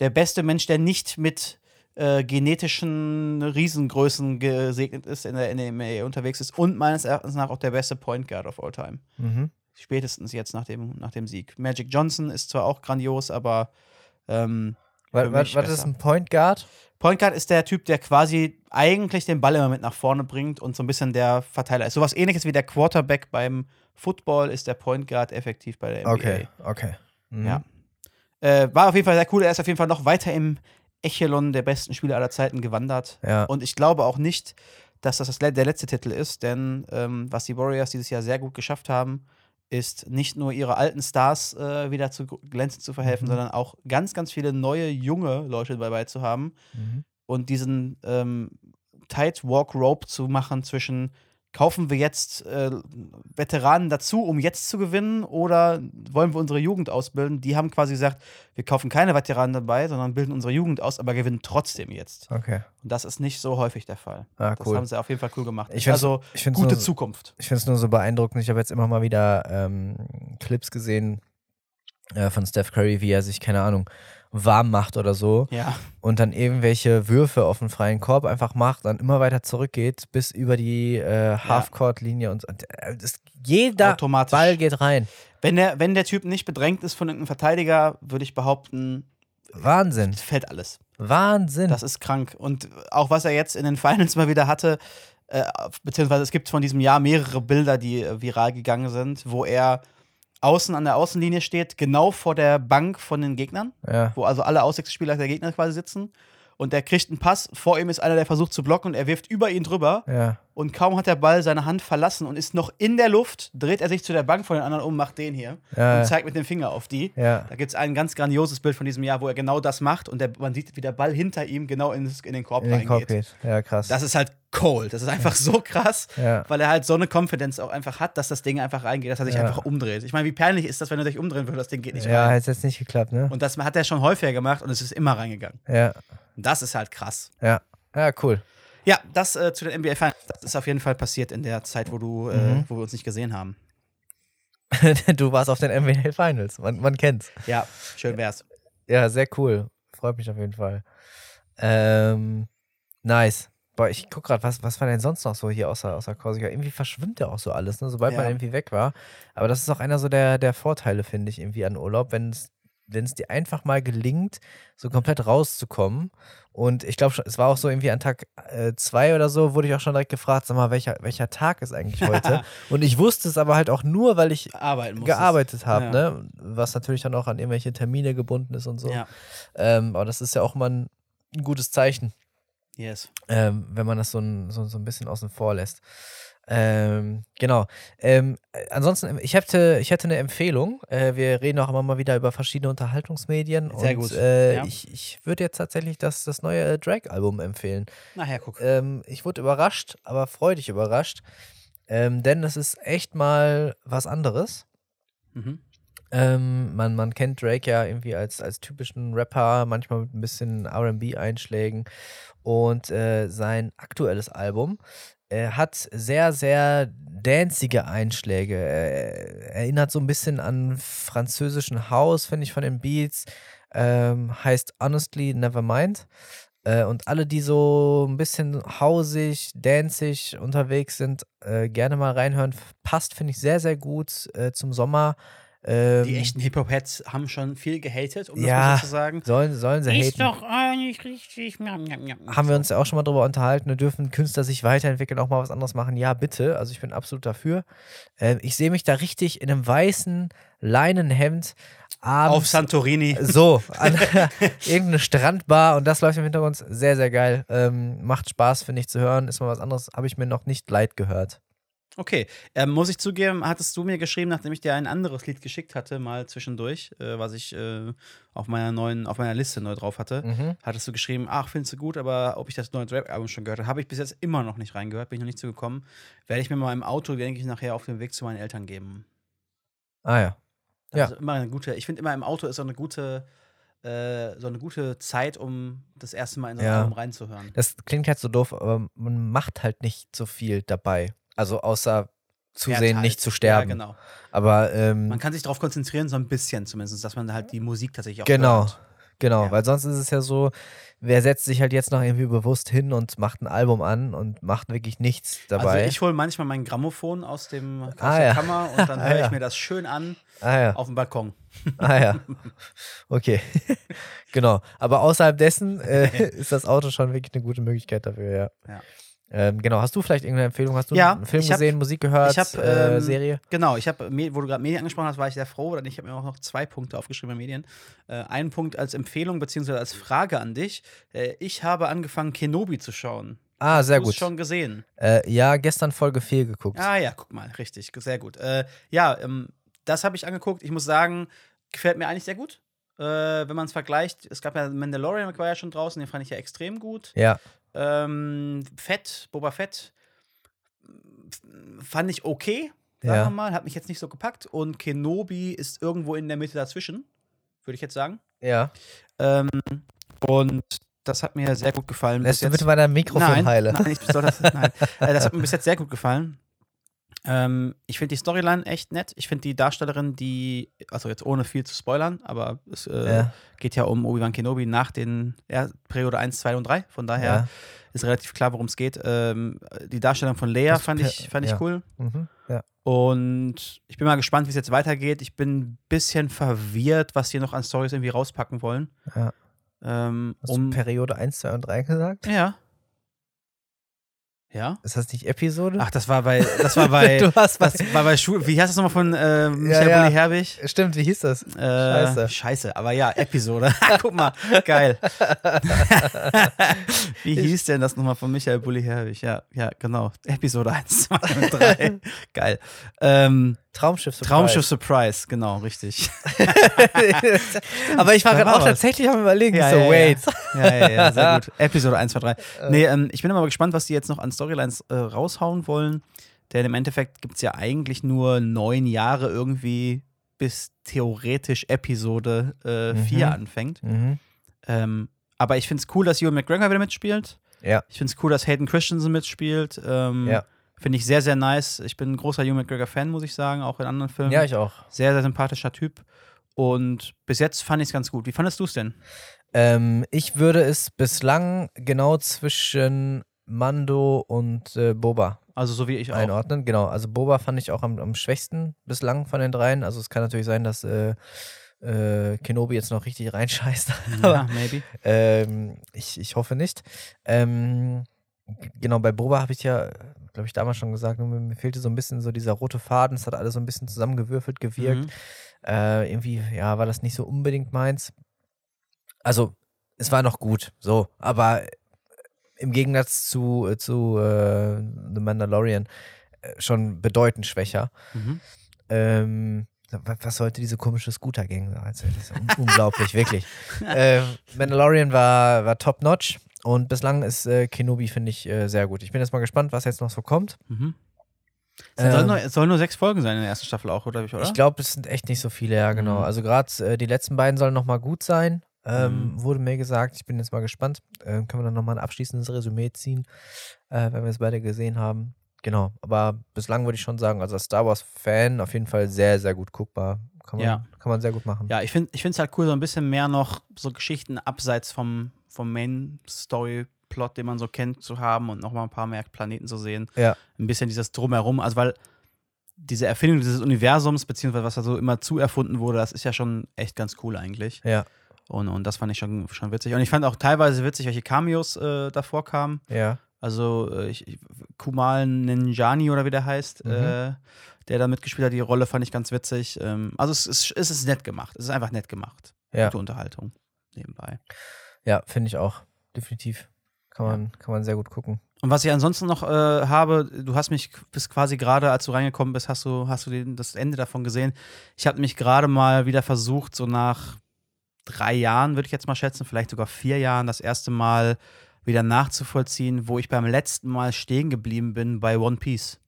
der beste Mensch, der nicht mit äh, genetischen Riesengrößen gesegnet ist, in der NBA unterwegs ist und meines Erachtens nach auch der beste Point Guard of all time. Mhm. Spätestens jetzt nach dem, nach dem Sieg. Magic Johnson ist zwar auch grandios, aber ähm, Was, was, ist ein Point Guard? Point Guard ist der Typ, der quasi eigentlich den Ball immer mit nach vorne bringt und so ein bisschen der Verteiler ist. Sowas ähnliches wie der Quarterback beim Football ist der Point Guard effektiv bei der NBA. Okay, okay. Mhm. Ja. Äh, war auf jeden Fall sehr cool. Er ist auf jeden Fall noch weiter im Echelon der besten Spieler aller Zeiten gewandert. Ja. Und ich glaube auch nicht, dass das, der letzte Titel ist, denn ähm, was die Warriors dieses Jahr sehr gut geschafft haben, ist nicht nur ihre alten Stars äh, wieder zu glänzen zu verhelfen, Mhm. sondern auch ganz, ganz viele neue, junge Leute dabei zu haben Mhm. und diesen ähm, Tight Walk Rope zu machen zwischen kaufen wir jetzt äh, Veteranen dazu, um jetzt zu gewinnen, oder wollen wir unsere Jugend ausbilden? Die haben quasi gesagt, wir kaufen keine Veteranen dabei, sondern bilden unsere Jugend aus, aber gewinnen trotzdem jetzt. Okay. Und das ist nicht so häufig der Fall. Ah, Das cool. haben sie auf jeden Fall cool gemacht. Ich also ich gute nur- Zukunft. Ich finde es nur so beeindruckend. Ich habe jetzt immer mal wieder ähm, Clips gesehen äh, von Steph Curry, wie er sich, keine Ahnung, warm macht oder so Ja, und dann irgendwelche Würfe auf den freien Korb einfach macht, dann immer weiter zurückgeht bis über die äh, Halfcourt-Linie und, und äh, das, jeder. Ball geht rein. Wenn der, wenn der Typ nicht bedrängt ist von irgendeinem Verteidiger, würde ich behaupten, Wahnsinn. fällt alles. Wahnsinn. Das ist krank. Und auch was er jetzt in den Finals mal wieder hatte, äh, beziehungsweise es gibt von diesem Jahr mehrere Bilder, die äh, viral gegangen sind, wo er außen an der Außenlinie steht, genau vor der Bank von den Gegnern, ja. wo also alle Aussichtsspieler der Gegner quasi sitzen. Und der kriegt einen Pass, vor ihm ist einer, der versucht zu blocken und er wirft über ihn drüber. Ja. Und kaum hat der Ball seine Hand verlassen und ist noch in der Luft, dreht er sich zu der Bank von den anderen um, macht den hier Ja. und zeigt mit dem Finger auf die. Ja. Da gibt es ein ganz grandioses Bild von diesem Jahr, wo er genau das macht und der, man sieht, wie der Ball hinter ihm genau in, in den Korb In den Korb reingeht. geht. Ja, krass. Das ist halt cold. Das ist einfach so krass, Ja. weil er halt so eine Confidence auch einfach hat, dass das Ding einfach reingeht, dass er sich Ja. einfach umdreht. Ich meine, wie peinlich ist das, wenn er sich umdrehen würde, das Ding geht nicht ja, rein. hätte jetzt nicht geklappt, ne? Und das hat er schon häufiger gemacht und es ist immer reingegangen. Ja. Und das ist halt krass. Ja. Ja, cool. Ja, das äh, zu den NBA Finals. Das ist auf jeden Fall passiert in der Zeit, wo du, äh, Mhm. wo wir uns nicht gesehen haben. du warst auf den NBA Finals. Man, man kennt's. Ja, schön wär's. Ja, sehr cool. Freut mich auf jeden Fall. Ähm, nice. Boah, ich guck gerade, was, was war denn sonst noch so hier außer, außer Korsika? Irgendwie verschwimmt ja auch so alles, ne? sobald man Ja. irgendwie weg war. Aber das ist auch einer so der, der Vorteile, finde ich, irgendwie an Urlaub, wenn es wenn es dir einfach mal gelingt, so komplett rauszukommen. Und ich glaube, es war auch so irgendwie an Tag äh, zwei oder so, wurde ich auch schon direkt gefragt, sag mal, welcher, welcher Tag ist eigentlich heute? Und ich wusste es aber halt auch nur, weil ich gearbeitet habe, Ja. ne? Was natürlich dann auch an irgendwelche Termine gebunden ist und so. Ja, Ähm, aber das ist ja auch mal ein, ein gutes Zeichen, yes. ähm, wenn man das so ein, so, so ein bisschen außen vor lässt. Ähm, genau. Ähm, äh, ansonsten, ich hätte, ich hätte eine Empfehlung. Äh, wir reden auch immer mal wieder über verschiedene Unterhaltungsmedien. Sehr und, gut, Äh, ja. Ich, ich würde jetzt tatsächlich das, das neue äh, Drake-Album empfehlen. Nachher guck. Ähm, ich wurde überrascht, aber freudig überrascht. Ähm, denn es ist echt mal was anderes. Mhm. Ähm, man, man kennt Drake ja irgendwie als, als typischen Rapper, manchmal mit ein bisschen RB-Einschlägen. Und äh, sein aktuelles Album äh, hat sehr, sehr danzige Einschläge. Äh, erinnert so ein bisschen an französischen House, finde ich, von den Beats. Ähm, heißt Honestly Nevermind. Äh, und alle, die so ein bisschen hausig, danzig unterwegs sind, äh, gerne mal reinhören. Passt, finde ich, sehr, sehr gut äh, zum Sommer. Ähm, Die echten Hip-Hop-Heads haben schon viel gehatet, um Ja. das mal so zu sagen. Sollen, sollen sie Ist haten. doch auch nicht richtig. Haben wir uns ja auch schon mal drüber unterhalten, dürfen Künstler sich weiterentwickeln, auch mal was anderes machen? Ja, bitte. Also ich bin absolut dafür. Ähm, ich sehe mich da richtig in einem weißen Leinenhemd abends. Auf Santorini. so, an irgendeine Strandbar und das läuft im Hintergrund sehr, sehr geil. Ähm, macht Spaß, finde ich, zu hören. Ist mal was anderes, habe ich mir noch nicht leid gehört. Okay, ähm, muss ich zugeben, hattest du mir geschrieben, nachdem ich dir ein anderes Lied geschickt hatte, mal zwischendurch, äh, was ich äh, auf meiner neuen, auf meiner Liste neu drauf hatte, Mhm. hattest du geschrieben, ach, findest du gut, aber ob ich das neue Rap-Album schon gehört habe, habe ich bis jetzt immer noch nicht reingehört, bin ich noch nicht zugekommen. Werde ich mir mal im Auto, denke ich, nachher auf dem Weg zu meinen Eltern geben. Ah ja. Ja. Also immer eine gute, ich finde immer im Auto ist so eine gute, äh, so eine gute Zeit, um das erste Mal in so ein Ja. Album reinzuhören. Das klingt halt so doof, aber man macht halt nicht so viel dabei. Also außer zusehen, halt. nicht zu sterben. Ja, genau. Aber ähm, Man kann sich darauf konzentrieren, so ein bisschen zumindest, dass man halt die Musik tatsächlich auch Genau. hört. Genau, Ja. weil sonst ist es ja so, wer setzt sich halt jetzt noch irgendwie bewusst hin und macht ein Album an und macht wirklich nichts dabei. Also ich hole manchmal mein Grammophon aus, dem, aus Ah, der ja. Kammer und dann Ah, höre ich ja. mir das schön an ah auf dem Balkon. ah ja. Okay, genau. Aber außerhalb dessen äh, ist das Auto schon wirklich eine gute Möglichkeit dafür, ja. Ja. Ähm, genau, hast du vielleicht irgendeine Empfehlung? Hast du Ja, einen Film hab- gesehen, Musik gehört, ich hab, äh, ähm, Serie? Genau, ich habe, wo du gerade Medien angesprochen hast, war ich sehr froh. Oder ich habe mir auch noch zwei Punkte aufgeschrieben bei Medien. Äh, einen Punkt als Empfehlung beziehungsweise als Frage an dich. Äh, ich habe angefangen, Kenobi zu schauen. Ah, sehr du gut. schon gesehen? Äh, ja, gestern Folge 4 geguckt. Ah ja, guck mal, richtig, sehr gut. Äh, ja, ähm, das habe ich angeguckt. Ich muss sagen, gefällt mir eigentlich sehr gut. Äh, wenn man es vergleicht, es gab ja Mandalorian, war ja schon draußen, den fand ich ja extrem gut. Ja, Ähm, Fett, Boba Fett, fand ich okay, sagen Ja. wir mal, hat mich jetzt nicht so gepackt. Und Kenobi ist irgendwo in der Mitte dazwischen, würde ich jetzt sagen. ja. Ähm, und das hat mir sehr gut gefallen. Lässt du bitte mal dein Mikrofon nein, heile? Nein, ich soll das, nein. Äh, das hat mir bis jetzt sehr gut gefallen. Ähm, ich finde die Storyline echt nett. Ich finde die Darstellerin, die, also jetzt ohne viel zu spoilern, aber es äh, Ja. geht ja um Obi-Wan Kenobi nach den ja, Periode 1, 2 und 3. Von daher Ja. ist relativ klar, worum es geht. Ähm, die Darstellung von Leia fand ich, fand ich cool. Mhm. Und ich bin mal gespannt, wie es jetzt weitergeht. Ich bin ein bisschen verwirrt, was sie noch an Stories irgendwie rauspacken wollen. Ja. Ähm, Hast um, du Periode 1, 2 und 3 gesagt? ja. Ja? Ist das nicht Episode? Ach, das war bei, das war bei, du hast das war bei Schul, wie heißt das nochmal von äh, Michael ja. Bulli Herbig? Stimmt, wie hieß das? Äh, Scheiße. Scheiße, aber ja, Episode. Guck mal, geil. Wie hieß denn das nochmal von Michael Bulli Herbig? Ja, ja, genau. Episode 1, 2 und 3. geil. Ähm, Traumschiff Surprise. Traumschiff Surprise, genau, richtig. Aber ich war gerade auch was. tatsächlich am überlegen, Ja, so ja, ja. wait. Ja, ja, ja, sehr gut. Episode 1, 2, 3. Nee, ähm, ich bin aber gespannt, was die jetzt noch an Storylines äh, raushauen wollen. Denn im Endeffekt gibt es ja eigentlich nur neun Jahre irgendwie, bis theoretisch Episode äh, Mhm. 4 anfängt. Mhm. Ähm, aber ich finde es cool, dass Ewan McGregor wieder mitspielt. Ja. Ich finde es cool, dass Hayden Christensen mitspielt. Ähm, Ja. Finde ich sehr, sehr nice. Ich bin ein großer Ewan McGregor-Fan, muss ich sagen, auch in anderen Filmen. ja, ich auch. sehr, sehr sympathischer Typ. Und bis jetzt fand ich es ganz gut. Wie fandest du es denn? Ähm, ich würde es bislang genau zwischen Mando und äh, Boba Also so wie ich auch. einordnen. Genau, also Boba fand ich auch am, am schwächsten bislang von den dreien. Also es kann natürlich sein, dass äh, äh, Kenobi jetzt noch richtig reinscheißt. Ja, maybe. Ähm, ich, ich hoffe nicht. Ähm, genau, bei Boba habe ich ja, glaube ich, damals schon gesagt, mir, fehlte so ein bisschen so dieser rote Faden. Es hat alles so ein bisschen zusammengewürfelt gewirkt. Mhm. Äh, irgendwie, ja, war das nicht so unbedingt meins. Also, es war noch gut, so, aber im Gegensatz zu, äh, zu äh, The Mandalorian äh, schon bedeutend schwächer. Mhm. Ähm, wa- was sollte diese komische Scooter-Gang sein? Also, das ist un unglaublich, wirklich. Mandalorian war, war top-notch und bislang ist äh, Kenobi, finde ich, äh, sehr gut. Ich bin jetzt mal gespannt, was jetzt noch so kommt. Mhm. Es, soll Ähm, nur, es soll nur sechs Folgen sein in der ersten Staffel auch, oder? oder? Ich glaube, es sind echt nicht so viele, ja, genau. Mhm. Also gerade äh, die letzten beiden sollen nochmal gut sein. Ähm, Mhm. Wurde mir gesagt. Ich bin jetzt mal gespannt. Ähm, können wir dann nochmal ein abschließendes Resümee ziehen, äh, wenn wir es beide gesehen haben. Genau. Aber bislang würde ich schon sagen, also als Star Wars-Fan auf jeden Fall sehr, sehr gut guckbar. Kann man, Ja. kann man sehr gut machen. Ja, ich finde es halt cool, so ein bisschen mehr noch so Geschichten abseits vom, vom Main-Story-Plot, den man so kennt, zu haben und nochmal ein paar mehr Planeten zu sehen. Ja. Ein bisschen dieses Drumherum, also weil diese Erfindung dieses Universums, beziehungsweise was da so immer zu erfunden wurde, das ist ja schon echt ganz cool eigentlich. Ja, Und, und das fand ich schon, schon witzig. Und ich fand auch teilweise witzig, welche Cameos äh, davor kamen. ja. Also äh, ich, ich, Kumal Ninjani oder wie der heißt, Mhm. äh, der da mitgespielt hat, die Rolle fand ich ganz witzig. Ähm, also es ist, es ist nett gemacht. Es ist einfach nett gemacht. Ja. Gute Unterhaltung nebenbei. Ja, finde ich auch. Definitiv. Kann man, kann man sehr gut gucken. Und was ich ansonsten noch äh, habe, du hast mich bis quasi gerade, als du reingekommen bist, hast du, hast du den, das Ende davon gesehen. Ich habe mich gerade mal wieder versucht, so nach drei Jahren, würde ich jetzt mal schätzen, vielleicht sogar vier Jahren, das erste Mal wieder nachzuvollziehen, wo ich beim letzten Mal stehen geblieben bin bei One Piece.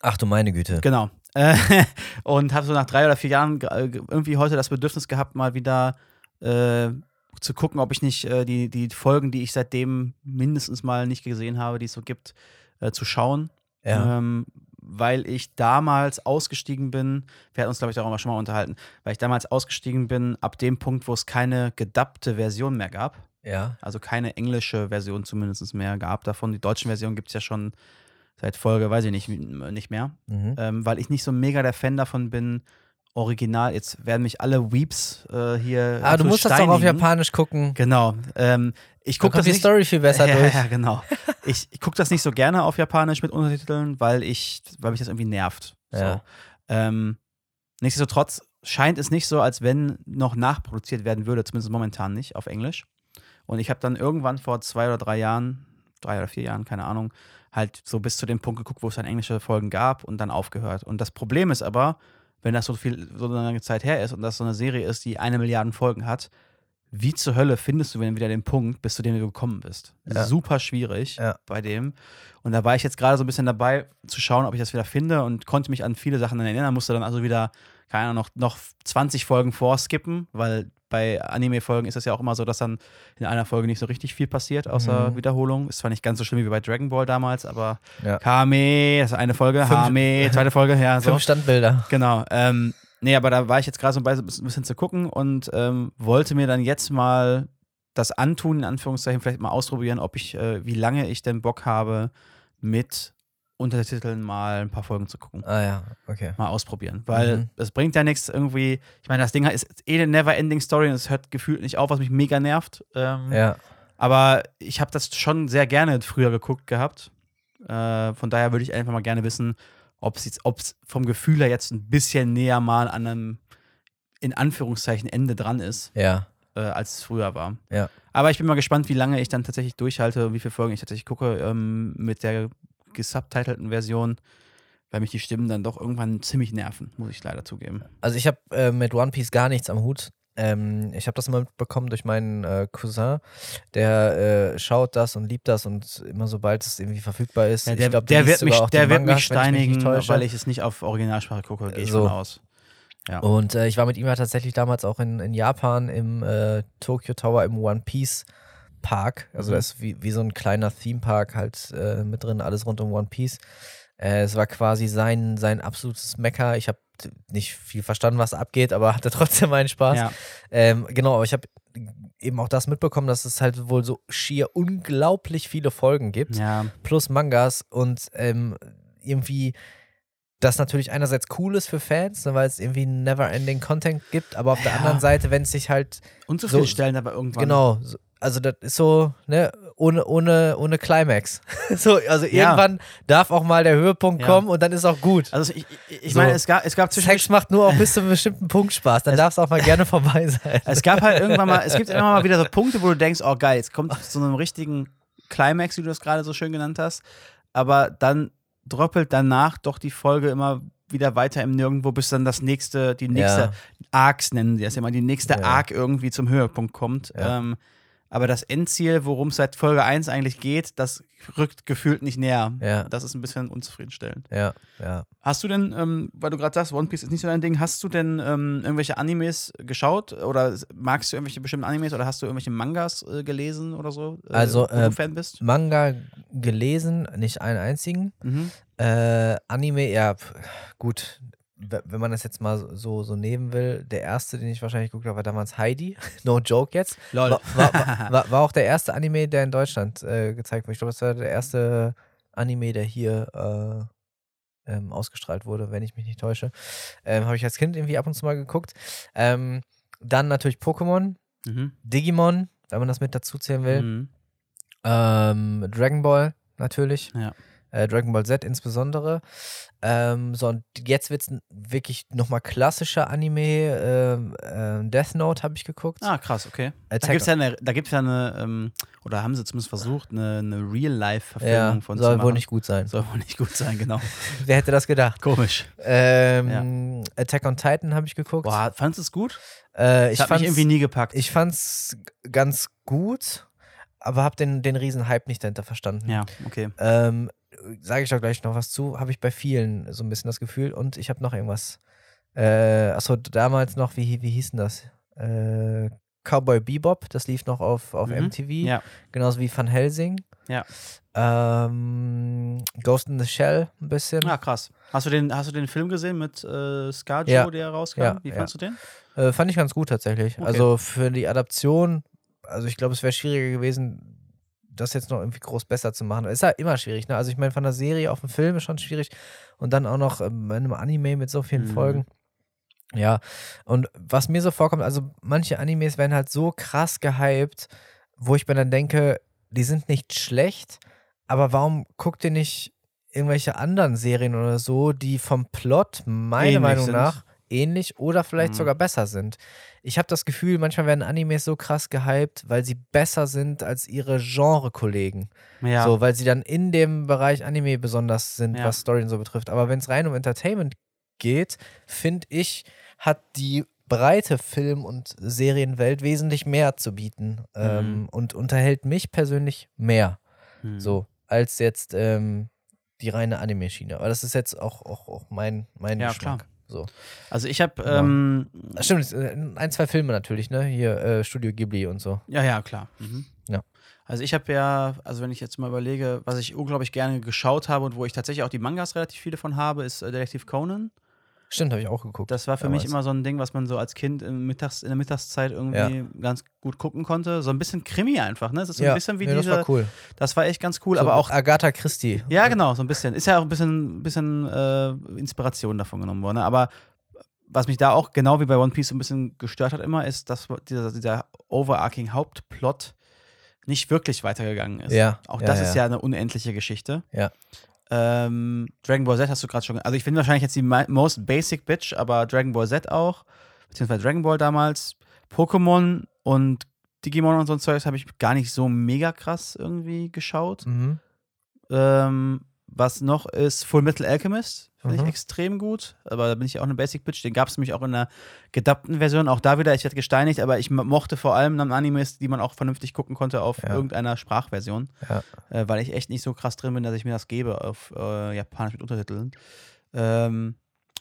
Ach du meine Güte. Genau. Und habe so nach drei oder vier Jahren äh, irgendwie heute das Bedürfnis gehabt, mal wieder äh, zu gucken, ob ich nicht äh, die, die Folgen, die ich seitdem mindestens mal nicht gesehen habe, die es so gibt, äh, zu schauen. Ja. Ähm, weil ich damals ausgestiegen bin. Wir hatten uns, glaube ich, darüber schon mal unterhalten, weil ich damals ausgestiegen bin, ab dem Punkt, wo es keine gedubbte Version mehr gab. Ja. Also keine englische Version zumindest mehr gab davon. Die deutschen Version gibt es ja schon seit Folge, weiß ich nicht, nicht mehr. Mhm. Ähm, weil ich nicht so mega der Fan davon bin, original. Jetzt werden mich alle Weeps äh, hier. Ah, du musst das doch auf steinigen. Japanisch gucken. Genau. Ähm, ich gucke das die nicht. Story viel besser ja, durch. Ja, genau. ich ich gucke das nicht so gerne auf Japanisch mit Untertiteln, weil ich, weil mich das irgendwie nervt. So. Ja. Ähm, nichtsdestotrotz scheint es nicht so, als wenn noch nachproduziert werden würde, zumindest momentan nicht auf Englisch. Und ich habe dann irgendwann vor zwei oder drei Jahren, drei oder vier Jahren, keine Ahnung, halt so bis zu dem Punkt geguckt, wo es dann englische Folgen gab und dann aufgehört. Und das Problem ist aber, wenn das so viel, so eine lange Zeit her ist und das so eine Serie ist, die eine Milliarde Folgen hat, wie zur Hölle findest du denn wieder den Punkt, bis zu dem du gekommen bist? Ja. Super schwierig Ja. bei dem. Und da war ich jetzt gerade so ein bisschen dabei, zu schauen, ob ich das wieder finde und konnte mich an viele Sachen dann erinnern. Musste dann also wieder, keine Ahnung, noch, noch 20 Folgen vorskippen, weil bei Anime-Folgen ist es ja auch immer so, dass dann in einer Folge nicht so richtig viel passiert, außer Mhm. Wiederholung. Ist zwar nicht ganz so schlimm wie bei Dragon Ball damals, aber Ja. Kame, das ist eine Folge, Fünf- Hame, zweite Folge, ja, so. Fünf Standbilder. Genau. Ähm, nee, aber da war ich jetzt gerade so ein bisschen, ein bisschen zu gucken und ähm, wollte mir dann jetzt mal das antun, in Anführungszeichen, vielleicht mal ausprobieren, ob ich, äh, wie lange ich denn Bock habe, mit Untertiteln mal ein paar Folgen zu gucken. Ah ja, okay. Mal ausprobieren. Weil Mhm. es bringt ja nichts irgendwie. Ich meine, das Ding ist eh eine never-ending Story und es hört gefühlt nicht auf, was mich mega nervt. Ähm, Ja. aber ich habe das schon sehr gerne früher geguckt gehabt. Äh, von daher würde ich einfach mal gerne wissen, ob es vom Gefühl her jetzt ein bisschen näher mal an einem, in Anführungszeichen, Ende dran ist, Ja. äh, als es früher war. Ja. Aber ich bin mal gespannt, wie lange ich dann tatsächlich durchhalte und wie viele Folgen ich tatsächlich gucke ähm, mit der gesubtitelten Version, weil mich die Stimmen dann doch irgendwann ziemlich nerven, muss ich leider zugeben. Also ich habe äh, mit One Piece gar nichts am Hut. Ähm, ich habe das immer mitbekommen durch meinen äh, Cousin, der äh, schaut das und liebt das und immer sobald es irgendwie verfügbar ist. Ja, ich der glaub, der wird mich, der wird Mangas, mich ich mich steinigen, täusche. weil ich es nicht auf Originalsprache gucke, gehe ich So. von aus. Ja. Und äh, ich war mit ihm ja tatsächlich damals auch in, in Japan im äh, Tokyo Tower im One Piece Park. Also Mhm. da ist wie, wie so ein kleiner Theme Park halt äh, mit drin, alles rund um One Piece. Äh, es war quasi sein, sein absolutes Mecker. Ich habe nicht viel verstanden, was abgeht, aber hatte trotzdem meinen Spaß. Ja. Ähm, genau, aber ich habe eben auch das mitbekommen, dass es halt wohl so schier unglaublich viele Folgen gibt ja. plus Mangas und ähm, irgendwie das natürlich einerseits cool ist für Fans, ne, weil es irgendwie never-ending Content gibt, aber auf der Ja. anderen Seite, wenn es sich halt, Und zu So- viele Stellen aber irgendwann. genau, so, also das ist so, ne, ohne, ohne, ohne Climax. so, also Ja. irgendwann darf auch mal der Höhepunkt Ja. kommen und dann ist auch gut. Also ich, ich, ich So. meine, es gab, es gab zwischen Sex macht nur auch bis zu einem bestimmten Punkt Spaß, dann darf es auch mal gerne vorbei sein. Es gab halt irgendwann mal, es gibt immer mal wieder so Punkte, wo du denkst, oh geil, jetzt kommt es zu einem richtigen Climax, wie du das gerade so schön genannt hast. Aber dann dröppelt danach doch die Folge immer wieder weiter im Nirgendwo, bis dann das nächste, die nächste Ja. Arcs nennen die das immer, die nächste Ja. Arc irgendwie zum Höhepunkt kommt. Ja. Ähm, aber das Endziel, worum es seit Folge 1 eigentlich geht, das rückt gefühlt nicht näher. Ja. Das ist ein bisschen unzufriedenstellend. Ja, ja. Hast du denn, ähm, weil du gerade sagst, One Piece ist nicht so dein Ding, hast du denn ähm, irgendwelche Animes geschaut oder magst du irgendwelche bestimmten Animes oder hast du irgendwelche Mangas äh, gelesen oder so? Äh, Also, äh, du Fan bist? Manga gelesen, nicht einen einzigen. Mhm. Äh, Anime, ja, gut. Wenn man das jetzt mal so, so nehmen will, der erste, den ich wahrscheinlich geguckt habe, war damals Heidi. no joke jetzt. Lol. War, war, war, war, war auch der erste Anime, der in Deutschland äh, gezeigt wurde. Ich glaube, das war der erste Anime, der hier äh, ähm, ausgestrahlt wurde, wenn ich mich nicht täusche. Ähm, habe ich als Kind irgendwie ab und zu mal geguckt. Ähm, dann natürlich Pokémon, Mhm. Digimon, wenn man das mit dazu zählen will. Mhm. Ähm, Dragon Ball natürlich. Ja. Äh, Dragon Ball Z insbesondere. Ähm, so, und jetzt wird es wirklich nochmal klassischer Anime. Ähm, ähm, Death Note habe ich geguckt. Ah, krass, okay. Da Attack- gibt es ja eine, da gibt's ja eine ähm, oder haben sie zumindest versucht, eine, eine Real-Life-Verfilmung ja, von soll wohl machen. nicht gut sein. Soll wohl nicht gut sein, genau. Wer hätte das gedacht? Komisch. Ähm, Attack on Titan habe ich geguckt. Boah, fandest du es gut? Äh, Ich fand's, irgendwie nie gepackt. ich fand's ganz gut, aber habe den, den riesen Hype nicht dahinter verstanden. ja, okay. Ähm, Sage ich doch gleich noch was zu, habe ich bei vielen so ein bisschen das Gefühl. Und ich habe noch irgendwas. Äh, achso, damals noch, wie, wie hieß denn das? Äh, Cowboy Bebop, das lief noch auf, auf Mhm. MTV. Ja, Genauso wie Van Helsing. Ja. Ähm, Ghost in the Shell ein bisschen. Ah, krass. Hast du den, hast du den Film gesehen mit äh, Scarjo, Ja. der rauskam? Ja, Wie ja. fandst du den? Äh, fand ich ganz gut tatsächlich. Okay. Also für die Adaption, also ich glaube, es wäre schwieriger gewesen, das jetzt noch irgendwie groß besser zu machen. Ist ja immer schwierig, ne? Also ich meine, von der Serie auf den Film ist schon schwierig und dann auch noch ähm, in einem Anime mit so vielen Mhm. Folgen. Ja, und was mir so vorkommt, also manche Animes werden halt so krass gehypt, wo ich mir dann denke, die sind nicht schlecht, aber warum guckt ihr nicht irgendwelche anderen Serien oder so, die vom Plot meiner Ähnlich Meinung sind. nach ähnlich oder vielleicht Mhm. sogar besser sind. Ich habe das Gefühl, manchmal werden Animes so krass gehypt, weil sie besser sind als ihre Genre-Kollegen. Ja. So, weil sie dann in dem Bereich Anime besonders sind, Ja. was Story und so betrifft. Aber wenn es rein um Entertainment geht, finde ich, hat die breite Film- und Serienwelt wesentlich mehr zu bieten ähm, und unterhält mich persönlich mehr, Hm. so, als jetzt ähm, die reine Anime-Schiene. Aber das ist jetzt auch, auch, auch mein, mein Ja, Geschmack. So. Also ich habe, Genau. ähm, Ach, Stimmt, äh, ein, zwei Filme natürlich, ne? Hier äh, Studio Ghibli und so. ja, ja, klar. Mhm. Ja. Also ich habe ja, also wenn ich jetzt mal überlege, was ich unglaublich gerne geschaut habe und wo ich tatsächlich auch die Mangas relativ viele von habe, ist äh, Detektiv Conan. Stimmt, habe ich auch geguckt. Das war für damals. mich immer so ein Ding, was man so als Kind im Mittags, in der Mittagszeit irgendwie ganz gut gucken konnte. So ein bisschen Krimi einfach, ne? Es ist so ja, ein bisschen wie nee, diese. das war cool. Das war echt ganz cool, so aber auch. Agatha Christie. Ja, genau, so ein bisschen. Ist ja auch ein bisschen, bisschen äh, Inspiration davon genommen worden. ne? Aber was mich da auch, genau wie bei One Piece, so ein bisschen gestört hat immer, ist, dass dieser, dieser overarching Hauptplot nicht wirklich weitergegangen ist. Ja, Auch ja, das ja. ist ja eine unendliche Geschichte. Ja. Ähm, Dragon Ball Z hast du gerade schon. Also ich bin wahrscheinlich jetzt die most basic bitch, aber Dragon Ball Z auch, beziehungsweise Dragon Ball damals, Pokémon und Digimon und so ein Zeugs habe ich gar nicht so mega krass irgendwie geschaut. Mhm. Ähm, was noch ist Full Metal Alchemist, finde ich Mhm. extrem gut. Aber da bin ich auch eine Basic Bitch. Den gab es nämlich auch in einer gedubbten Version. Auch da wieder, ich werde gesteinigt, aber ich mo- mochte vor allem dann Animes, die man auch vernünftig gucken konnte auf Ja. irgendeiner Sprachversion. Ja. Äh, weil ich echt nicht so krass drin bin, dass ich mir das gebe auf äh, Japanisch mit Untertiteln. Ähm,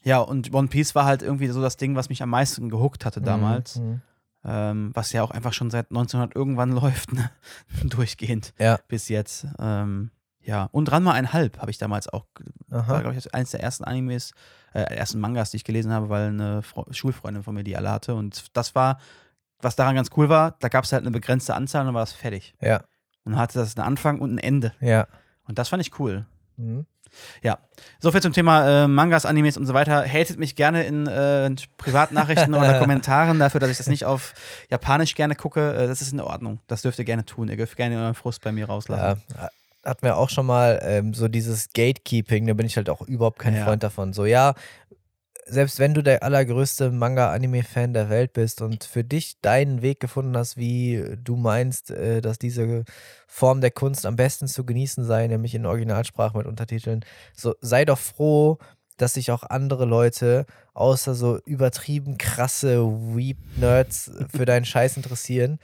ja, und One Piece war halt irgendwie so das Ding, was mich am meisten gehuckt hatte damals. Mhm. Ähm, was ja auch einfach schon seit 1900 irgendwann läuft, ne? durchgehend Ja. bis jetzt. Ähm, ja, und Ranma einhalb habe ich damals auch, war Aha. glaube ich eines der ersten Animes, äh, ersten Mangas, die ich gelesen habe, weil eine Fro Schulfreundin von mir die alle hatte. Und das war, was daran ganz cool war, da gab es halt eine begrenzte Anzahl und dann war das fertig. Ja. Und dann hatte das einen Anfang und ein Ende. Ja. Und das fand ich cool. Mhm. So viel zum Thema äh, Mangas, Animes und so weiter. Hatet mich gerne in äh, Privatnachrichten oder Kommentaren dafür, dass ich das nicht auf Japanisch gerne gucke. Äh, das ist in Ordnung. Das dürft ihr gerne tun. Ihr dürft gerne euren Frust bei mir rauslassen. Ja, hatten wir auch schon mal ähm, so dieses Gatekeeping, da bin ich halt auch überhaupt kein Ja. Freund davon. So, ja, selbst wenn du der allergrößte Manga-Anime-Fan der Welt bist und für dich deinen Weg gefunden hast, wie du meinst, äh, dass diese Form der Kunst am besten zu genießen sei, nämlich in Originalsprache mit Untertiteln, so sei doch froh, dass sich auch andere Leute außer so übertrieben krasse Weep-Nerds für deinen Scheiß interessieren.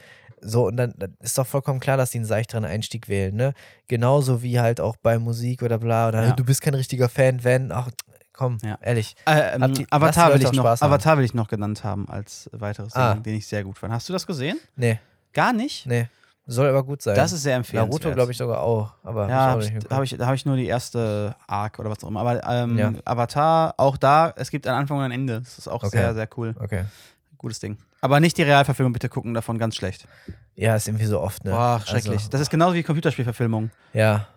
So, und dann, dann ist doch vollkommen klar, dass die einen seichteren Einstieg wählen, ne? Genauso wie halt auch bei Musik oder bla, oder Ja. du bist kein richtiger Fan, wenn, ach, komm, Ja. ehrlich. Äh, ähm, die- Avatar, will ich noch. Avatar will ich noch genannt haben als weiteres Ding, Ah. den ich sehr gut fand. Hast du das gesehen? Nee, Gar nicht? nee. Soll aber gut sein. Das ist sehr empfehlenswert. Naruto, glaube ich, sogar auch. Aber Ja, hab ich hab ich, da habe ich nur die erste Arc oder was auch immer. Aber ähm, Ja. Avatar, auch da, es gibt einen Anfang und ein Ende. Das ist auch Okay. sehr, sehr cool. Okay. Gutes Ding. Aber nicht die Realverfilmung, bitte gucken, davon ganz schlecht. Ja, ist irgendwie so oft, ne? Boah, schrecklich. Also, das ist genauso wie Computerspielverfilmung. ja,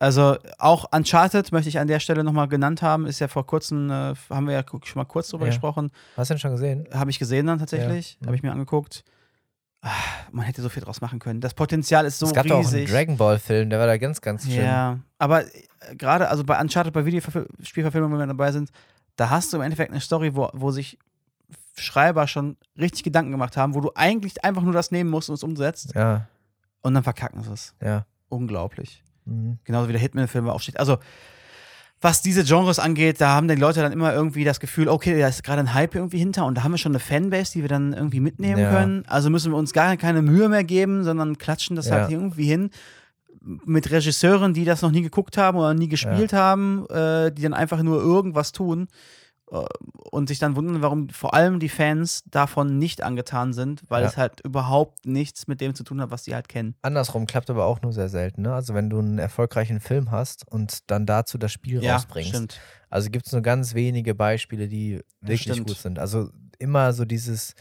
Also auch Uncharted möchte ich an der Stelle nochmal genannt haben. Ist ja vor kurzem, äh, haben wir ja schon mal kurz drüber Ja. gesprochen. hast du den schon gesehen? Habe ich gesehen dann tatsächlich. Ja. Habe ich mir angeguckt. Ah, man hätte so viel draus machen können. Das Potenzial ist so es gab doch auch einen riesig. Dragon Ball Film, der war da ganz, ganz schlimm. Ja, aber äh, gerade, also bei Uncharted, bei Videospielverfilmungen, wenn wir dabei sind, da hast du im Endeffekt eine Story, wo, wo sich Schreiber schon richtig Gedanken gemacht haben, wo du eigentlich einfach nur das nehmen musst und es umsetzt Ja, und dann verkacken sie es. ja. Unglaublich. Mhm. Genauso wie der Hitman-Film auch steht. Also, was diese Genres angeht, da haben die Leute dann immer irgendwie das Gefühl, okay, da ist gerade ein Hype irgendwie hinter und da haben wir schon eine Fanbase, die wir dann irgendwie mitnehmen Ja. können. Also müssen wir uns gar keine Mühe mehr geben, sondern klatschen das Ja. halt irgendwie hin mit Regisseuren, die das noch nie geguckt haben oder nie gespielt haben, äh, die dann einfach nur irgendwas tun und sich dann wundern, warum vor allem die Fans davon nicht angetan sind, weil Ja. es halt überhaupt nichts mit dem zu tun hat, was sie halt kennen. Andersrum klappt aber auch nur sehr selten. Ne? Also wenn du einen erfolgreichen Film hast und dann dazu das Spiel rausbringst. stimmt. Also gibt es nur ganz wenige Beispiele, die wirklich stimmt. gut sind. Also immer so dieses,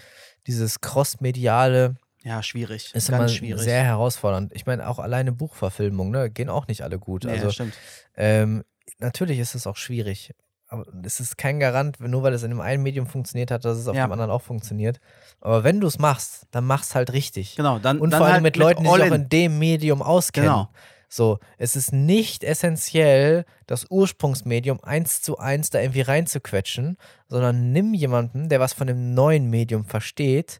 dieses crossmediale Ja, schwierig. ist Ganz immer schwierig. sehr herausfordernd. Ich meine, auch alleine Buchverfilmungen, ne, gehen auch nicht alle gut. ja, also stimmt. ähm, natürlich ist es auch schwierig. Aber es ist kein Garant, nur weil es in dem einen Medium funktioniert hat, dass es auf Ja. dem anderen auch funktioniert. Aber wenn du es machst, dann mach's halt richtig. Genau, dann, Und dann vor allem halt mit Leuten, die sich All auch in. in dem Medium auskennen. Genau. So, es ist nicht essentiell, das Ursprungsmedium eins zu eins da irgendwie reinzuquetschen, sondern nimm jemanden, der was von dem neuen Medium versteht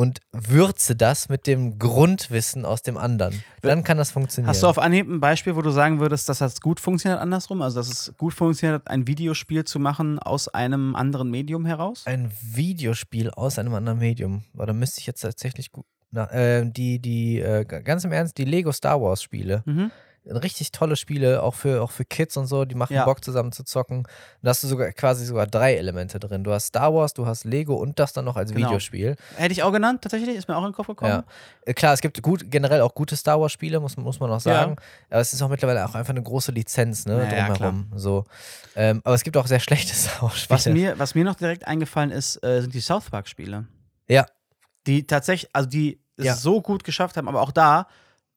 und würze das mit dem Grundwissen aus dem anderen. Dann kann das funktionieren. Hast du auf Anhieb ein Beispiel, wo du sagen würdest, dass das gut funktioniert andersrum? Also, dass es gut funktioniert, ein Videospiel zu machen aus einem anderen Medium heraus? ein Videospiel aus einem anderen Medium? Da müsste ich jetzt tatsächlich gut. Na, äh, die, die, äh, ganz im Ernst, die Lego Star Wars Spiele. Mhm. Richtig tolle Spiele, auch für, auch für Kids und so, die machen Ja. Bock zusammen zu zocken. Da hast du sogar quasi sogar drei Elemente drin. Du hast Star Wars, du hast Lego und das dann noch als Genau. Videospiel. Hätte ich auch genannt, tatsächlich, ist mir auch in den Kopf gekommen. Ja. Äh, Klar, es gibt gut, generell auch gute Star Wars Spiele, muss, muss man auch Ja. sagen. Aber es ist auch mittlerweile auch einfach eine große Lizenz, ne, Ja, ja, drumherum. so. Ähm, aber es gibt auch sehr schlechte Star Wars Spiele. Was, mir, was mir noch direkt eingefallen ist, äh, sind die South Park-Spiele. Ja. Die tatsächlich, also die es Ja. so gut geschafft haben, aber auch da,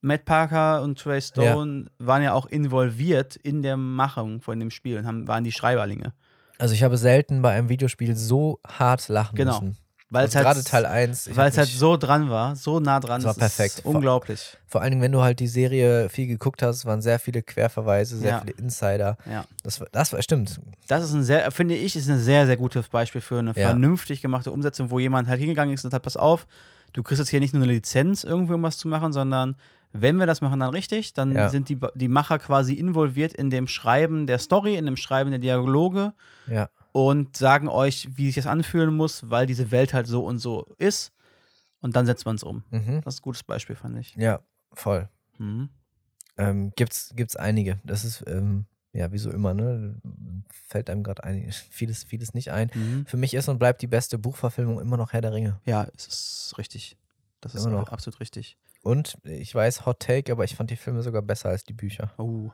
Matt Parker und Trey Stone waren ja auch involviert in der Machung von dem Spiel und haben, waren die Schreiberlinge. also ich habe selten bei einem Videospiel so hart lachen Genau. müssen. Weil es Also halt, gerade Teil 1. ich weil es halt so dran war, so nah dran. Es war perfekt. Ist unglaublich. Vor allen Dingen, wenn du halt die Serie viel geguckt hast, waren sehr viele Querverweise, sehr Ja. viele Insider. Ja. Das, das war, stimmt. Das ist ein sehr, finde ich, ist ein sehr, sehr gutes Beispiel für eine Ja. vernünftig gemacht Umsetzung, wo jemand halt hingegangen ist und hat, pass auf, du kriegst jetzt hier nicht nur eine Lizenz, irgendwie um was zu machen, sondern wenn wir das machen, dann richtig, dann Ja. sind die, die Macher quasi involviert in dem Schreiben der Story, in dem Schreiben der Dialoge Ja. und sagen euch, wie sich das anfühlen muss, weil diese Welt halt so und so ist. Und dann setzt man es um. Mhm. Das ist ein gutes Beispiel, fand ich. Ja, voll. Mhm. Ähm, gibt's, gibt's einige. Das ist, ähm, ja, wie so immer, ne? Fällt einem gerade vieles, vieles nicht ein. Mhm. Für mich ist und bleibt die beste Buchverfilmung immer noch Herr der Ringe. Ja, es ist richtig. Das ist Immer noch. absolut richtig. Und ich weiß, Hot Take, aber ich fand die Filme sogar besser als die Bücher. Oh.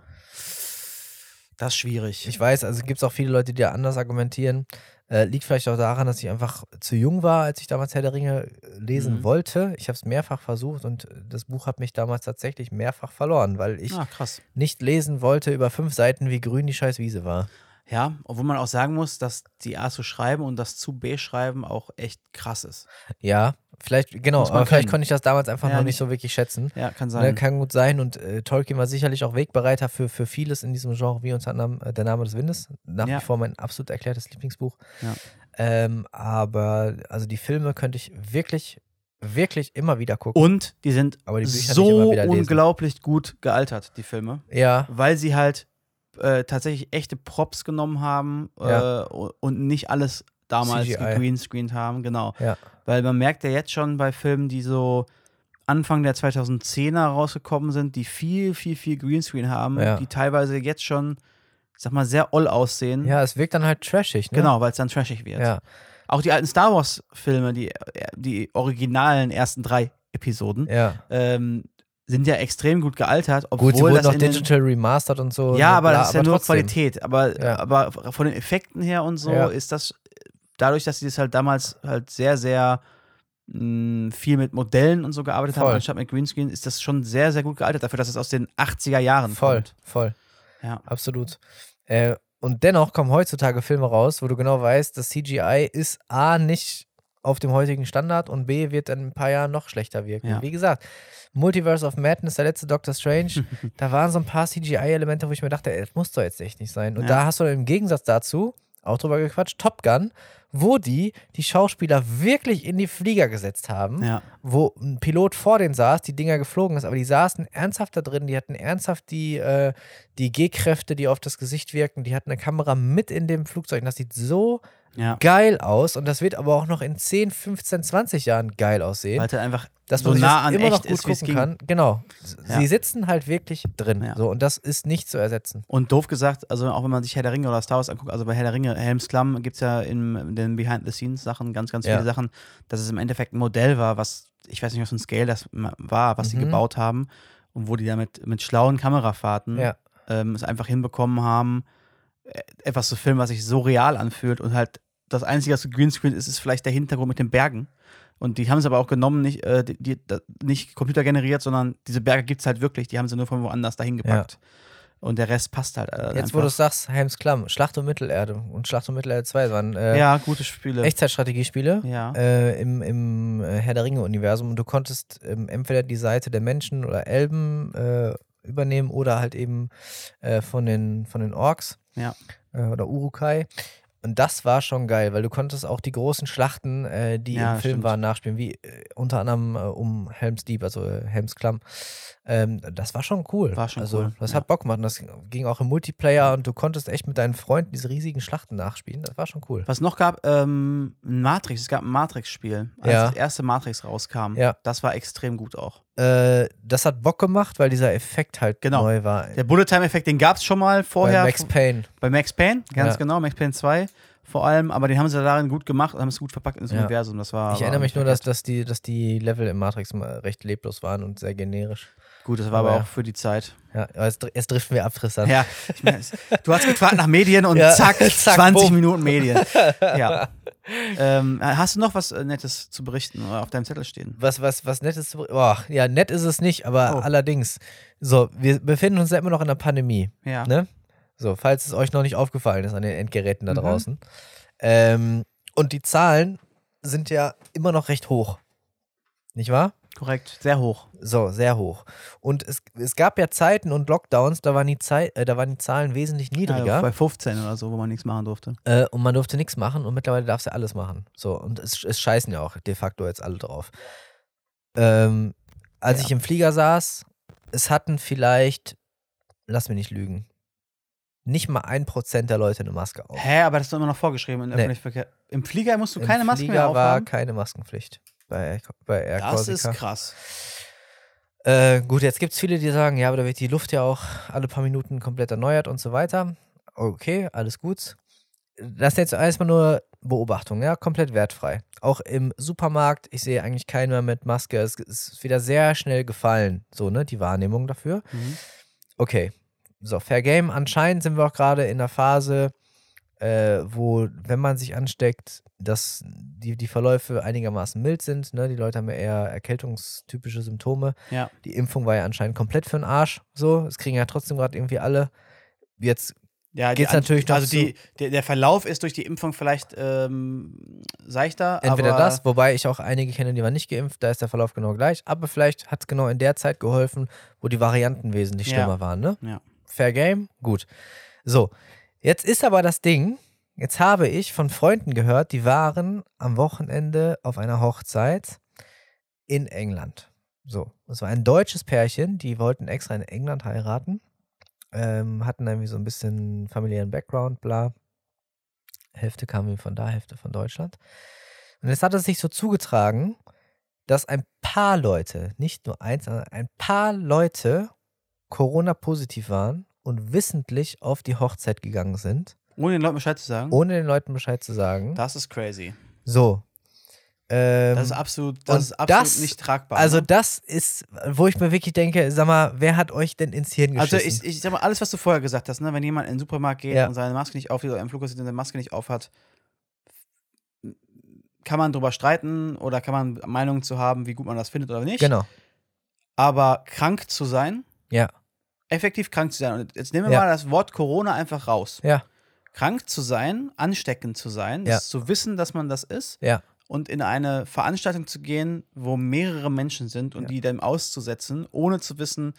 Das ist schwierig. Ich weiß, also gibt es auch viele Leute, die da anders argumentieren. Äh, liegt vielleicht auch daran, dass ich einfach zu jung war, als ich damals Herr der Ringe äh, lesen Mhm. wollte. Ich habe es mehrfach versucht und äh, das Buch hat mich damals tatsächlich mehrfach verloren, weil ich ah, nicht lesen wollte über fünf Seiten, wie grün die scheiß Wiese war. Ja, obwohl man auch sagen muss, dass die A zu schreiben und das zu B schreiben auch echt krass ist. Ja, vielleicht, genau, aber vielleicht können. konnte ich das damals einfach Ja, noch nicht so wirklich schätzen. Ja, kann Ne, sein. kann gut sein und äh, Tolkien war sicherlich auch Wegbereiter für, für vieles in diesem Genre, wie unter anderem äh, Der Name des Windes. Nach Ja. wie vor mein absolut erklärtes Lieblingsbuch. Ja. Ähm, aber also die Filme könnte ich wirklich, wirklich immer wieder gucken. Und die sind Aber die Bücher so unglaublich gut gealtert, die Filme. ja, Weil sie halt äh, tatsächlich echte Props genommen haben Ja. äh, und nicht alles damals CGI. gegreenscreened haben, genau. ja, Weil man merkt ja jetzt schon bei Filmen, die so Anfang der 2010er rausgekommen sind, die viel, viel, viel Greenscreen haben, Ja. die teilweise jetzt schon, ich sag mal, sehr oll aussehen. ja, es wirkt dann halt trashig, ne? Genau, weil es dann trashig wird. Ja, Auch die alten Star Wars-Filme, die, die originalen ersten drei Episoden, ja. ähm, sind ja extrem gut gealtert, obwohl Gut, sie wurden den- digital remastered und so. Ja, ne, aber bla, das ist ja nur trotzdem. Qualität. Aber, Ja. aber von den Effekten her und so Ja. ist das, dadurch, dass sie das halt damals halt sehr, sehr mh, viel mit Modellen und so gearbeitet haben, Voll. anstatt mit Greenscreen, ist das schon sehr, sehr gut gealtert dafür, dass es aus den 80er Jahren Voll, kommt. voll. Ja. Absolut. Äh, und dennoch kommen heutzutage Filme raus, wo du genau weißt, das CGI ist A nicht auf dem heutigen Standard und B wird in ein paar Jahren noch schlechter wirken. Ja. Wie gesagt, Multiverse of Madness, der letzte Doctor Strange, da waren so ein paar CGI-Elemente, wo ich mir dachte, ey, das muss doch jetzt echt nicht sein. Und Ja. da hast du im Gegensatz dazu, auch drüber gequatscht, Top Gun, wo die die Schauspieler wirklich in die Flieger gesetzt haben Ja. wo ein Pilot vor denen saß, die Dinger geflogen ist, aber die saßen ernsthaft da drin, die hatten ernsthaft die, äh, die G-Kräfte, die auf das Gesicht wirken, die hatten eine Kamera mit in dem Flugzeug. Und das sieht so Ja. geil aus und das wird aber auch noch in 10, 15, 20 Jahren geil aussehen. Weil halt einfach dass so man sich nah an immer noch gut ist, gucken kann. Genau. Ja. Sie sitzen halt wirklich drin. Ja. So, und das ist nicht zu ersetzen. Und doof gesagt, also auch wenn man sich Herr der Ringe oder Star Wars anguckt, also bei Herr der Ringe, Helms Klamm gibt es ja in, den Behind-the-Scenes-Sachen ganz, ganz viele Sachen, dass es im Endeffekt ein Modell war, was, ich weiß nicht, was für ein Scale das war, was Mhm. gebaut haben und wo die damit mit schlauen Kamerafahrten ähm, es einfach hinbekommen haben, etwas zu filmen, was sich so real anfühlt und halt das Einzige, was Greenscreen ist, ist vielleicht der Hintergrund mit den Bergen. Und die haben es aber auch genommen, nicht, äh, die, die, nicht computergeneriert, sondern diese Berge gibt es halt wirklich, die haben sie nur von woanders dahin gepackt. Und der Rest passt halt. Äh, Jetzt, wo du sagst, Helms Klamm, Schlacht um Mittelerde und Schlacht um Mittelerde 2 waren äh, Ja, gute Spiele. Echtzeitstrategiespiele Ja. äh, im, im äh, Herr der Ringe-Universum und du konntest ähm, entweder die Seite der Menschen oder Elben äh, übernehmen oder halt eben äh, von, den, von den Orks Ja. äh, oder Urukai. Und das war schon geil, weil du konntest auch die großen Schlachten, äh, die Ja, im Film stimmt. waren, nachspielen, wie äh, unter anderem äh, um Helms Deep, also äh, Helms Klamm. Ähm, das war schon cool. War schon also, cool, Das ja. hat Bock gemacht. Und das ging auch im Multiplayer und du konntest echt mit deinen Freunden diese riesigen Schlachten nachspielen. Das war schon cool. Was noch gab, ähm, Matrix. Es gab ein Matrix-Spiel, als Ja. das erste Matrix rauskam. Ja. Das war extrem gut auch. Äh, das hat Bock gemacht, weil dieser Effekt halt Genau. neu war. Der Bullet-Time-Effekt, den gab es schon mal vorher. Bei Max Payne. Bei Max Payne, ganz Ja. genau, Max Payne 2 vor allem, aber den haben sie darin gut gemacht und haben es gut verpackt ins Ja. Universum. Das war. Ich erinnere mich nur, dass, dass, die, dass die Level im Matrix mal recht leblos waren und sehr generisch. Gut, das war aber aber auch für die Zeit. Ja, jetzt, jetzt driften wir ab, Tristan. Ja, ich mein, du hast gefragt nach Medien und Ja, zack, zack, 20 bumm. Minuten Medien. Ja. ähm, hast du noch was äh, Nettes zu berichten oder auf deinem Zettel stehen? Was, was, was nett ist, zu- boah, ja, nett ist es nicht, aber Oh. allerdings. So, wir befinden uns ja immer noch in der Pandemie. Ja. Ne? So, falls es euch noch nicht aufgefallen ist an den Endgeräten da Mhm. draußen. Ähm, und die Zahlen sind ja immer noch recht hoch. Nicht wahr? Korrekt, sehr hoch. So, sehr hoch. Und es, es gab ja Zeiten und Lockdowns, da waren die, Zei äh, da waren die Zahlen wesentlich niedriger. Ja, bei 15 oder so, wo man nichts machen durfte. Äh, und man durfte nichts machen und mittlerweile darfst du alles machen. So, und es, es scheißen ja auch de facto jetzt alle drauf. Ähm, als Ja. ich im Flieger saß, es hatten vielleicht, lass mich nicht lügen, nicht mal ein Prozent der Leute eine Maske auf. Hä, aber das ist doch immer noch vorgeschrieben im Nee. öffentlichen Verkehr. Im Flieger musst du Im keine Maske Flieger mehr war aufhaben. keine Maskenpflicht bei, bei Air Das ist Corsica. krass. Äh, gut, jetzt gibt es viele, die sagen, ja, aber da wird die Luft ja auch alle paar Minuten komplett erneuert und so weiter. Okay, alles gut. Das sind jetzt erstmal nur Beobachtungen, ja, komplett wertfrei. Auch im Supermarkt, ich sehe eigentlich keinen mehr mit Maske. Es ist wieder sehr schnell gefallen, so, ne, die Wahrnehmung dafür. Mhm. Okay, so, Fair Game. Anscheinend sind wir auch gerade in der Phase, äh, wo, wenn man sich ansteckt, dass die, die Verläufe einigermaßen mild sind. Ne? Die Leute haben ja eher erkältungstypische Symptome. Ja. Die Impfung war ja anscheinend komplett für den Arsch. So, es kriegen ja trotzdem gerade irgendwie alle. Jetzt, Ja, Geht's die, natürlich Also die, der, der Verlauf ist durch die Impfung vielleicht ähm, seichter. entweder das, wobei ich auch einige kenne, die waren nicht geimpft, da ist der Verlauf genau gleich. Aber vielleicht hat es genau in der Zeit geholfen, wo die Varianten wesentlich Ja. schlimmer waren. Ne? Ja. Fair Game, gut. So, jetzt ist aber das Ding, jetzt habe ich von Freunden gehört, die waren am Wochenende auf einer Hochzeit in England. So, es war ein deutsches Pärchen, die wollten extra in England heiraten, ähm, hatten irgendwie so ein bisschen familiären Background, bla. Hälfte kam irgendwie von da, Hälfte von Deutschland. Und jetzt hat es sich so zugetragen, dass ein paar Leute, nicht nur eins, sondern ein paar Leute Corona-positiv waren und wissentlich auf die Hochzeit gegangen sind, ohne den Leuten Bescheid zu sagen. ohne den Leuten Bescheid zu sagen. Das ist crazy. So. Ähm, Das ist absolut, das ist absolut das- nicht tragbar. also ne? das ist, wo ich mir wirklich denke, sag mal, wer hat euch denn ins Hirn geschissen? Also ich, ich sag mal, alles, was du vorher gesagt hast, ne? wenn jemand in den Supermarkt geht Ja. und seine Maske nicht aufhat oder im Flughafen seine Maske nicht aufhat, kann man drüber streiten oder kann man Meinungen zu haben, wie gut man das findet oder nicht. genau, Aber krank zu sein, ja, effektiv krank zu sein. Und jetzt nehmen wir Ja. mal das Wort Corona einfach raus. ja, Krank zu sein, ansteckend zu sein, Ja. zu wissen, dass man das ist ja, und in eine Veranstaltung zu gehen, wo mehrere Menschen sind und die dann auszusetzen, ohne zu wissen,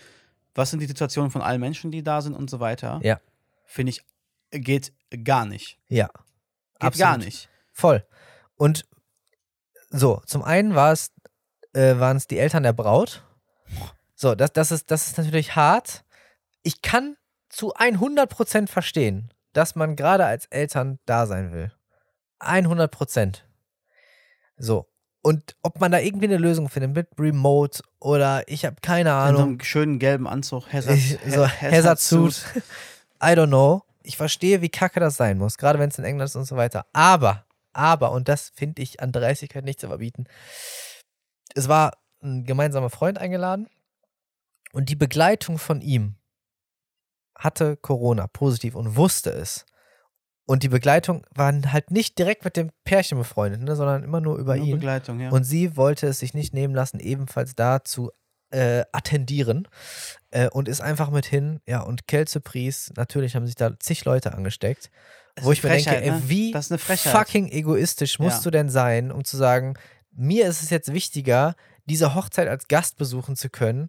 was sind die Situationen von allen Menschen, die da sind und so weiter, Ja. finde ich, geht gar nicht. ja. Geht gar Absolut. nicht. Voll. Und so, zum einen war es, äh, waren es die Eltern der Braut. So, das, das, ist, das ist natürlich hart. Ich kann zu 100% verstehen, dass man gerade als Eltern da sein will. 100 Prozent. So. Und ob man da irgendwie eine Lösung findet mit Remote oder ich habe keine In so Ahnung. einem schönen gelben Anzug. Hazard, so Hazard-Suit. I don't know. Ich verstehe, wie kacke das sein muss, gerade wenn es in England ist und so weiter. Aber, aber, und das finde ich an Dreistigkeit nicht zu verbieten, es war ein gemeinsamer Freund eingeladen und die Begleitung von ihm hatte Corona positiv und wusste es. Und die Begleitung war halt nicht direkt mit dem Pärchen befreundet, ne, sondern immer nur über Nur ihn. Begleitung, ja. Und sie wollte es sich nicht nehmen lassen, ebenfalls da zu äh, attendieren äh, und ist einfach mit hin. Ja, und Kelze Pries, natürlich haben sich da zig Leute angesteckt. Das wo ich mir denke, ey, ne? wie fucking egoistisch musst Ja. du denn sein, um zu sagen, mir ist es jetzt wichtiger, diese Hochzeit als Gast besuchen zu können,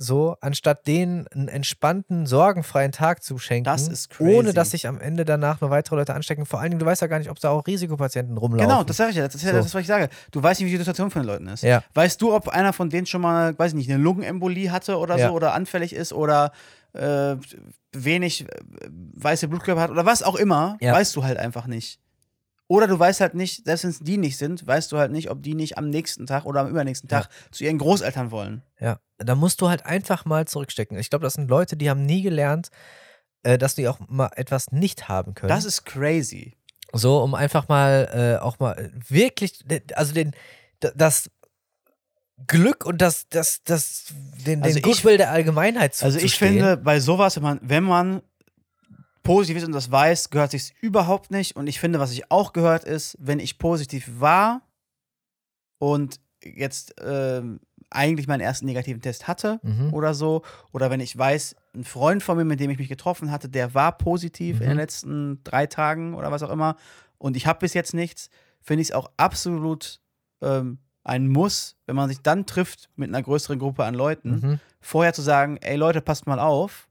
so, anstatt denen einen entspannten, sorgenfreien Tag zu schenken, Das ist ohne dass sich am Ende danach nur weitere Leute anstecken. Vor allen Dingen, du weißt ja gar nicht, ob da auch Risikopatienten rumlaufen. Genau, das sage ich ja. Das ist ja So. das, was ich sage. Du weißt nicht, wie die Situation von den Leuten ist. Ja. Weißt du, ob einer von denen schon mal, weiß ich nicht, eine Lungenembolie hatte oder Ja. so oder anfällig ist oder äh, wenig äh, weiße Blutkörper hat oder was auch immer, Ja. weißt du halt einfach nicht. Oder du weißt halt nicht, selbst wenn es die nicht sind, weißt du halt nicht, ob die nicht am nächsten Tag oder am übernächsten Tag zu ihren Großeltern wollen. Ja, da musst du halt einfach mal zurückstecken. Ich glaube, das sind Leute, die haben nie gelernt, äh, dass die auch mal etwas nicht haben können. Das ist crazy. so, um einfach mal äh, auch mal wirklich, also den, das Glück und das, das, das, den, Also den ich- Goodwill der Allgemeinheit zu Also ich finde, bei sowas, wenn man, wenn man positiv ist und das weiß, gehört sich überhaupt nicht. Und ich finde, was ich auch gehört ist, wenn ich positiv war und jetzt ähm, eigentlich meinen ersten negativen Test hatte Mhm. oder so, oder wenn ich weiß, ein Freund von mir, mit dem ich mich getroffen hatte, der war positiv in den Mhm. letzten drei Tagen oder was auch immer, und ich habe bis jetzt nichts, finde ich es auch absolut ähm, ein Muss, wenn man sich dann trifft mit einer größeren Gruppe an Leuten, Mhm. vorher zu sagen, ey Leute, passt mal auf,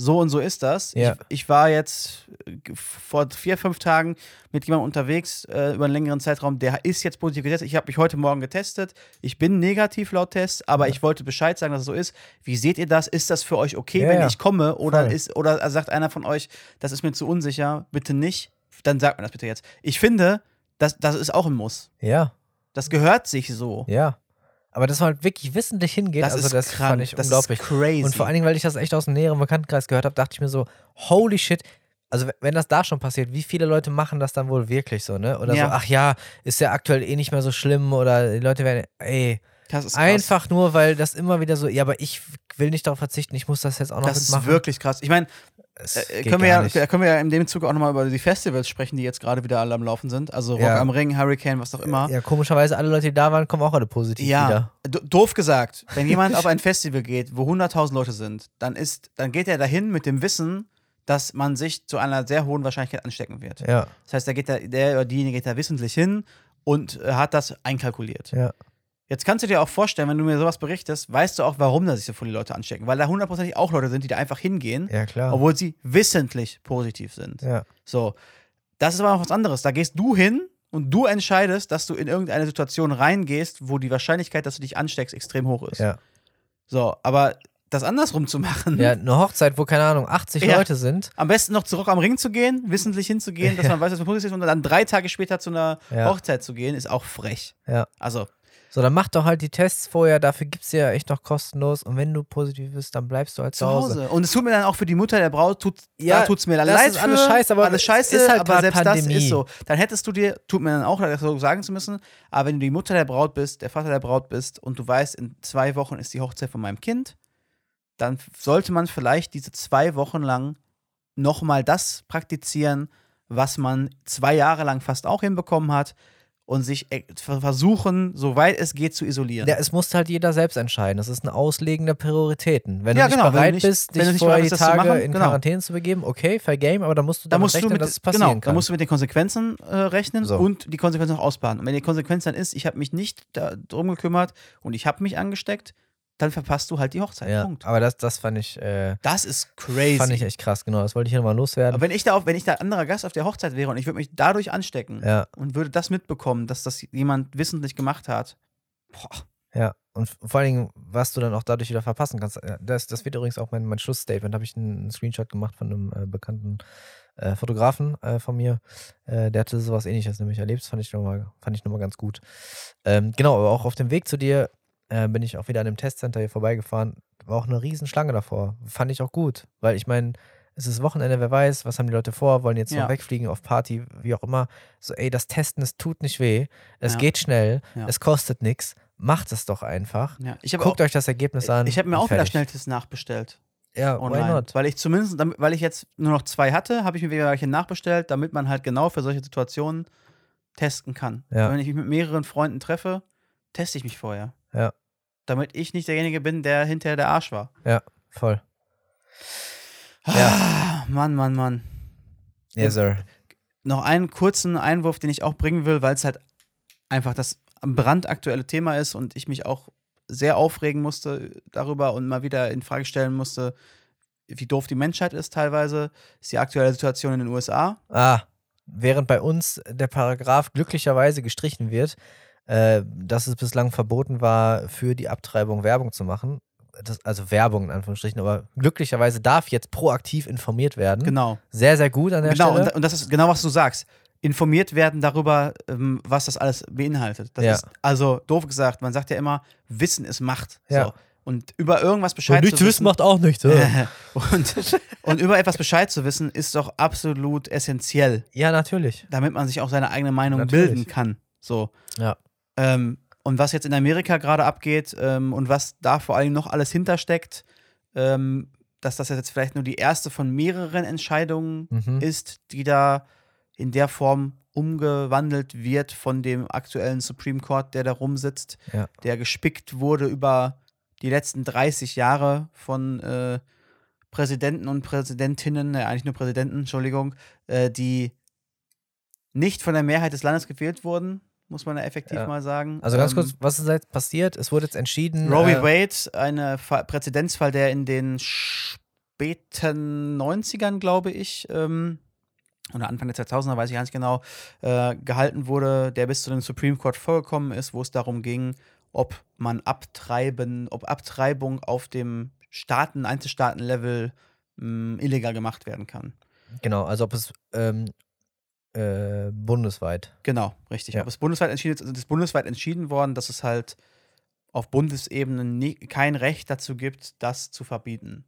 so und so ist das. Ja. Ich, ich war jetzt äh, vor vier, fünf Tagen mit jemandem unterwegs äh, über einen längeren Zeitraum, der ist jetzt positiv getestet. Ich habe mich heute Morgen getestet. Ich bin negativ laut Test, aber Ja. ich wollte Bescheid sagen, dass es so ist. Wie seht ihr das? Ist das für euch okay, Ja, wenn ich komme? Oder, Voll. ist, oder sagt einer von euch, das ist mir zu unsicher, bitte nicht? Dann sagt mir das bitte jetzt. Ich finde, das, das ist auch ein Muss. Ja, Das gehört sich so. ja. Aber dass man halt wirklich wissentlich hingeht, Das also ist das krank. fand ich das unglaublich. ist crazy. Und vor allen Dingen, weil ich das echt aus dem näheren Bekanntenkreis gehört habe, dachte ich mir so, holy shit. Also wenn das da schon passiert, wie viele Leute machen das dann wohl wirklich so, ne? Oder Ja. so, ach ja, ist ja aktuell eh nicht mehr so schlimm oder die Leute werden, ey, das ist krass. einfach nur, weil das immer wieder so, ja, aber ich will nicht darauf verzichten, ich muss das jetzt auch noch Das ist mitmachen. wirklich krass. Ich meine, Äh, geht können, wir ja, können wir ja in dem Zuge auch nochmal über die Festivals sprechen, die jetzt gerade wieder alle am Laufen sind. Also Rock Ja. am Ring, Hurricane, was auch immer. Ja, komischerweise, alle Leute, die da waren, kommen auch alle positiv Ja, wieder. do- doof gesagt, wenn jemand auf ein Festival geht, wo 100.000 Leute sind, dann, ist, dann geht er dahin mit dem Wissen, dass man sich zu einer sehr hohen Wahrscheinlichkeit anstecken wird. Ja, Das heißt, da geht der, der oder diejenige geht da wissentlich hin und äh, hat das einkalkuliert. ja. Jetzt kannst du dir auch vorstellen, wenn du mir sowas berichtest, weißt du auch, warum da sich so viele Leute anstecken. Weil da hundertprozentig auch Leute sind, die da einfach hingehen, Ja, klar. obwohl sie wissentlich positiv sind. ja. So, das ist aber noch was anderes. Da gehst du hin und du entscheidest, dass du in irgendeine Situation reingehst, wo die Wahrscheinlichkeit, dass du dich ansteckst, extrem hoch ist. Ja. So, aber das andersrum zu machen, ja, eine Hochzeit, wo, keine Ahnung, 80 Ja. Leute sind. am besten noch zurück am Ring zu gehen, wissentlich hinzugehen, dass man weiß, dass man positiv ist und dann drei Tage später zu einer Ja. Hochzeit zu gehen, ist auch frech. Ja. Also, So, dann mach doch halt die Tests vorher, dafür gibt's ja echt noch kostenlos. Und wenn du positiv bist, dann bleibst du halt zu Hause. Und es tut mir dann auch für die Mutter der Braut, tut, Ja, da tut's mir dann das leid ist für. alles scheiße, aber alles scheiße, ist halt aber selbst Pandemie. das ist so. Dann hättest du dir, tut mir dann auch leid, das so sagen zu müssen, aber wenn du die Mutter der Braut bist, der Vater der Braut bist und du weißt, in zwei Wochen ist die Hochzeit von meinem Kind, dann sollte man vielleicht diese zwei Wochen lang nochmal das praktizieren, was man zwei Jahre lang fast auch hinbekommen hat und sich äh, ver- versuchen, soweit es geht, zu isolieren. Ja, es muss halt jeder selbst entscheiden. Das ist ein Auslegen der Prioritäten. Wenn Ja, du nicht genau, du bereit nicht- bist, du dich nicht vorher die Tage machen, in genau. Quarantäne zu begeben, okay, fair game, aber da musst du da damit musst du rechnen, mit, dass es passieren genau, kann. da musst du mit den Konsequenzen äh, rechnen So. und die Konsequenzen auch ausbaden. Und wenn die Konsequenz dann ist, ich habe mich nicht darum gekümmert und ich habe mich angesteckt, dann verpasst du halt die Hochzeit. ja, Punkt. aber das, das fand ich, äh, Das ist crazy. fand ich echt krass, genau. Das wollte ich hier nochmal loswerden. Aber wenn ich da auf, wenn ich da anderer Gast auf der Hochzeit wäre und ich würde mich dadurch anstecken ja, und würde das mitbekommen, dass das jemand wissentlich gemacht hat, boah, ja. Und vor allen Dingen, was du dann auch dadurch wieder verpassen kannst. äh, Das, das wird übrigens auch mein, mein Schlussstatement. Da habe ich einen Screenshot gemacht von einem äh, bekannten äh, Fotografen äh, von mir, äh, der hatte sowas ähnliches nämlich erlebt. Das fand ich nochmal, fand ich nochmal ganz gut. Ähm, genau, aber auch auf dem Weg zu dir äh, bin ich auch wieder an dem Testcenter hier vorbeigefahren. War auch eine Riesenschlange davor. Fand ich auch gut, weil ich meine, es ist Wochenende, wer weiß, was haben die Leute vor, wollen jetzt Ja. noch wegfliegen auf Party, wie auch immer. So, ey, das Testen, es tut nicht weh, es Ja. geht schnell, Ja. es kostet nichts, macht es doch einfach. Guckt auch, euch das Ergebnis an. ich habe mir auch wieder fertig. Schnelltests nachbestellt. Ja, why online. not? Weil ich zumindest, weil ich jetzt nur noch zwei hatte, habe ich mir wieder welche nachbestellt, damit man halt genau für solche Situationen testen kann. Wenn ich mich mit mehreren Freunden treffe, teste ich mich vorher. Ja. Damit ich nicht derjenige bin, der hinterher der Arsch war. Voll. Ah, Mann, Mann, Mann. Yes, sir. Noch einen kurzen Einwurf, den ich auch bringen will, weil es halt einfach das brandaktuelle Thema ist und ich mich auch sehr aufregen musste darüber und mal wieder in Frage stellen musste, wie doof die Menschheit ist teilweise, ist die aktuelle Situation in den USA. Ah, während bei uns der Paragraph glücklicherweise gestrichen wird, äh, dass es bislang verboten war, für die Abtreibung Werbung zu machen. Das, also Werbung in Anführungsstrichen, aber glücklicherweise darf jetzt proaktiv informiert werden. Genau. Sehr, sehr gut an der Genau, Stelle. und, und das ist genau, was du sagst. Informiert werden darüber, ähm, was das alles beinhaltet. Das Ja. ist, also, doof gesagt, man sagt ja immer, Wissen ist Macht. Ja. So. Und über irgendwas Bescheid und nichts zu wissen macht auch nichts. Ja, und, und über etwas Bescheid zu wissen, ist doch absolut essentiell, ja natürlich. damit man sich auch seine eigene Meinung Natürlich. bilden kann. So. Ja. Ähm, und was jetzt in Amerika gerade abgeht ähm, und was da vor allem noch alles hintersteckt, ähm, dass das jetzt vielleicht nur die erste von mehreren Entscheidungen Mhm. ist, die da in der Form umgewandelt wird von dem aktuellen Supreme Court, der da rumsitzt, Ja. der gespickt wurde über die letzten 30 Jahre von äh, Präsidenten und Präsidentinnen, äh, eigentlich nur Präsidenten, Entschuldigung, äh, die nicht von der Mehrheit des Landes gewählt wurden, muss man ja effektiv Ja. mal sagen. Also ganz Ähm, kurz, was ist jetzt passiert? Es wurde jetzt entschieden. Roe äh, Wade, ein Präzedenzfall, der in den späten 90ern, glaube ich, ähm, oder Anfang der 2000er, weiß ich gar nicht genau, äh, gehalten wurde, der bis zu dem Supreme Court vorgekommen ist, wo es darum ging, ob man Abtreiben, ob Abtreibung auf dem Staaten, Einzelstaaten-Level mh, illegal gemacht werden kann. Genau, also ob es ähm, äh, bundesweit. Genau, richtig. Ja. Aber es ist bundesweit entschieden, es ist bundesweit entschieden worden, dass es halt auf Bundesebene nie, kein Recht dazu gibt, das zu verbieten.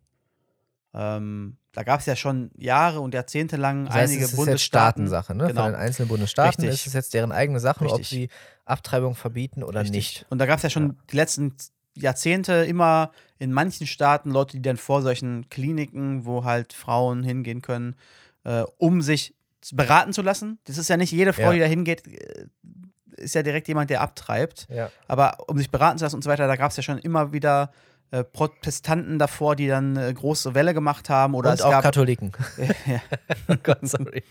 Ähm, da gab es ja schon Jahre und Jahrzehnte lang Das heißt, einige es ist jetzt Bundesstaaten. Staatensache, ne? Genau. Von den einzelnen Bundesstaaten Richtig. ist es jetzt deren eigene Sache, ob Richtig. sie Abtreibung verbieten oder Richtig. nicht. Und da gab es ja schon die letzten Jahrzehnte immer in manchen Staaten Leute, die dann vor solchen Kliniken, wo halt Frauen hingehen können, äh, um sich beraten zu lassen. Das ist ja nicht jede Frau, Ja. die da hingeht, äh, ist ja direkt jemand, der abtreibt. Ja. Aber um sich beraten zu lassen und so weiter, da gab es ja schon immer wieder äh, Protestanten davor, die dann äh, große Welle gemacht haben. Oder Und es auch gab. Katholiken. ja. oh Gott, sorry.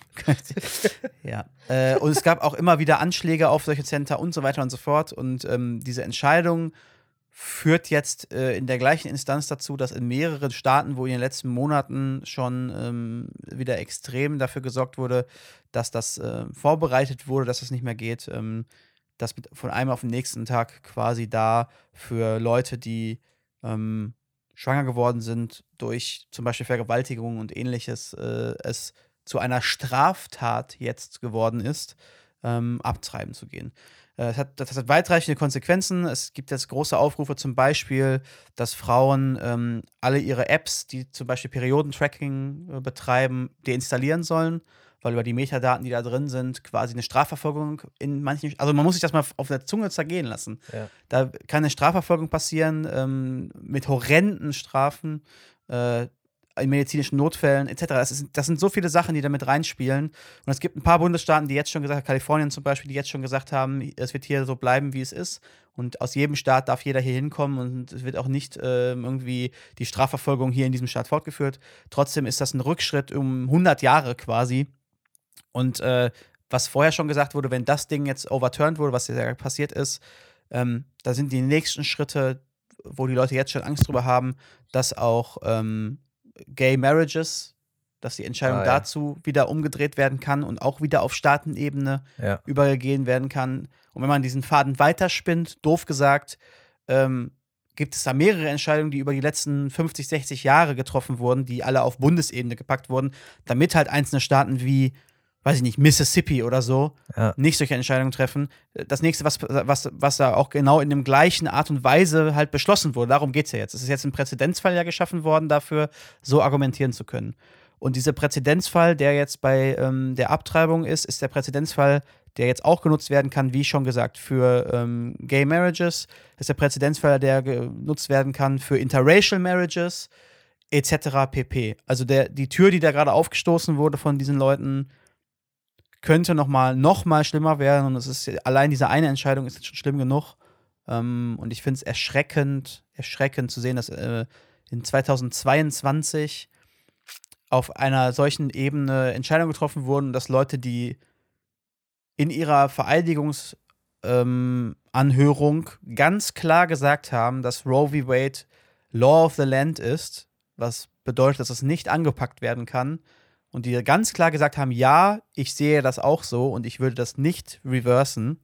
ja. Äh, und es gab auch immer wieder Anschläge auf solche Center und so weiter und so fort. Und ähm, diese Entscheidung führt jetzt äh, in der gleichen Instanz dazu, dass in mehreren Staaten, wo in den letzten Monaten schon ähm, wieder extrem dafür gesorgt wurde, dass das äh, vorbereitet wurde, dass das nicht mehr geht, ähm, dass mit, von einem auf den nächsten Tag quasi da für Leute, die ähm, schwanger geworden sind durch zum Beispiel Vergewaltigung und ähnliches, äh, es zu einer Straftat jetzt geworden ist, ähm, abtreiben zu gehen. Äh, Es hat, das hat weitreichende Konsequenzen. Es gibt jetzt große Aufrufe, zum Beispiel, dass Frauen ähm, alle ihre Apps, die zum Beispiel Periodentracking äh, betreiben, deinstallieren sollen, weil über die Metadaten, die da drin sind, quasi eine Strafverfolgung in manchen, also man muss sich das mal auf der Zunge zergehen lassen. Ja. Da kann eine Strafverfolgung passieren ähm, mit horrenden Strafen. Äh, in medizinischen Notfällen etc. Das, ist, das sind so viele Sachen, die da mit reinspielen. Und es gibt ein paar Bundesstaaten, die jetzt schon gesagt haben, Kalifornien zum Beispiel, die jetzt schon gesagt haben, es wird hier so bleiben, wie es ist. Und aus jedem Staat darf jeder hier hinkommen und es wird auch nicht ähm, irgendwie die Strafverfolgung hier in diesem Staat fortgeführt. Trotzdem ist das ein Rückschritt um 100 Jahre quasi. Und äh, was vorher schon gesagt wurde, wenn das Ding jetzt overturned wurde, was ja passiert ist, ähm, da sind die nächsten Schritte, wo die Leute jetzt schon Angst drüber haben, dass auch ähm, Gay Marriages, dass die Entscheidung Ah, ja. dazu wieder umgedreht werden kann und auch wieder auf Staatenebene Ja. übergehen werden kann. Und wenn man diesen Faden weiterspinnt, doof gesagt, ähm, gibt es da mehrere Entscheidungen, die über die letzten 50, 60 Jahre getroffen wurden, die alle auf Bundesebene gepackt wurden, damit halt einzelne Staaten wie, weiß ich nicht, Mississippi oder so, Ja. nicht solche Entscheidungen treffen. Das nächste, was, was, was da auch genau in dem gleichen Art und Weise halt beschlossen wurde, darum geht es ja jetzt. Es ist jetzt ein Präzedenzfall ja geschaffen worden, dafür so argumentieren zu können. Und dieser Präzedenzfall, der jetzt bei ähm, der Abtreibung ist, ist der Präzedenzfall, der jetzt auch genutzt werden kann, wie schon gesagt, für ähm, Gay Marriages. Das ist der Präzedenzfall, der genutzt werden kann für Interracial Marriages, etc. pp. Also der, die Tür, die da gerade aufgestoßen wurde von diesen Leuten, könnte noch mal, noch mal schlimmer werden. Und es ist allein diese eine Entscheidung ist schon schlimm genug. Ähm, und ich finde es erschreckend, erschreckend zu sehen, dass äh, in 2022 auf einer solchen Ebene Entscheidungen getroffen wurden, dass Leute, die in ihrer Vereidigungsanhörung ähm, ganz klar gesagt haben, dass Roe v. Wade Law of the Land ist, was bedeutet, dass es nicht angepackt werden kann. Und die ganz klar gesagt haben, ja, ich sehe das auch so und ich würde das nicht reversen,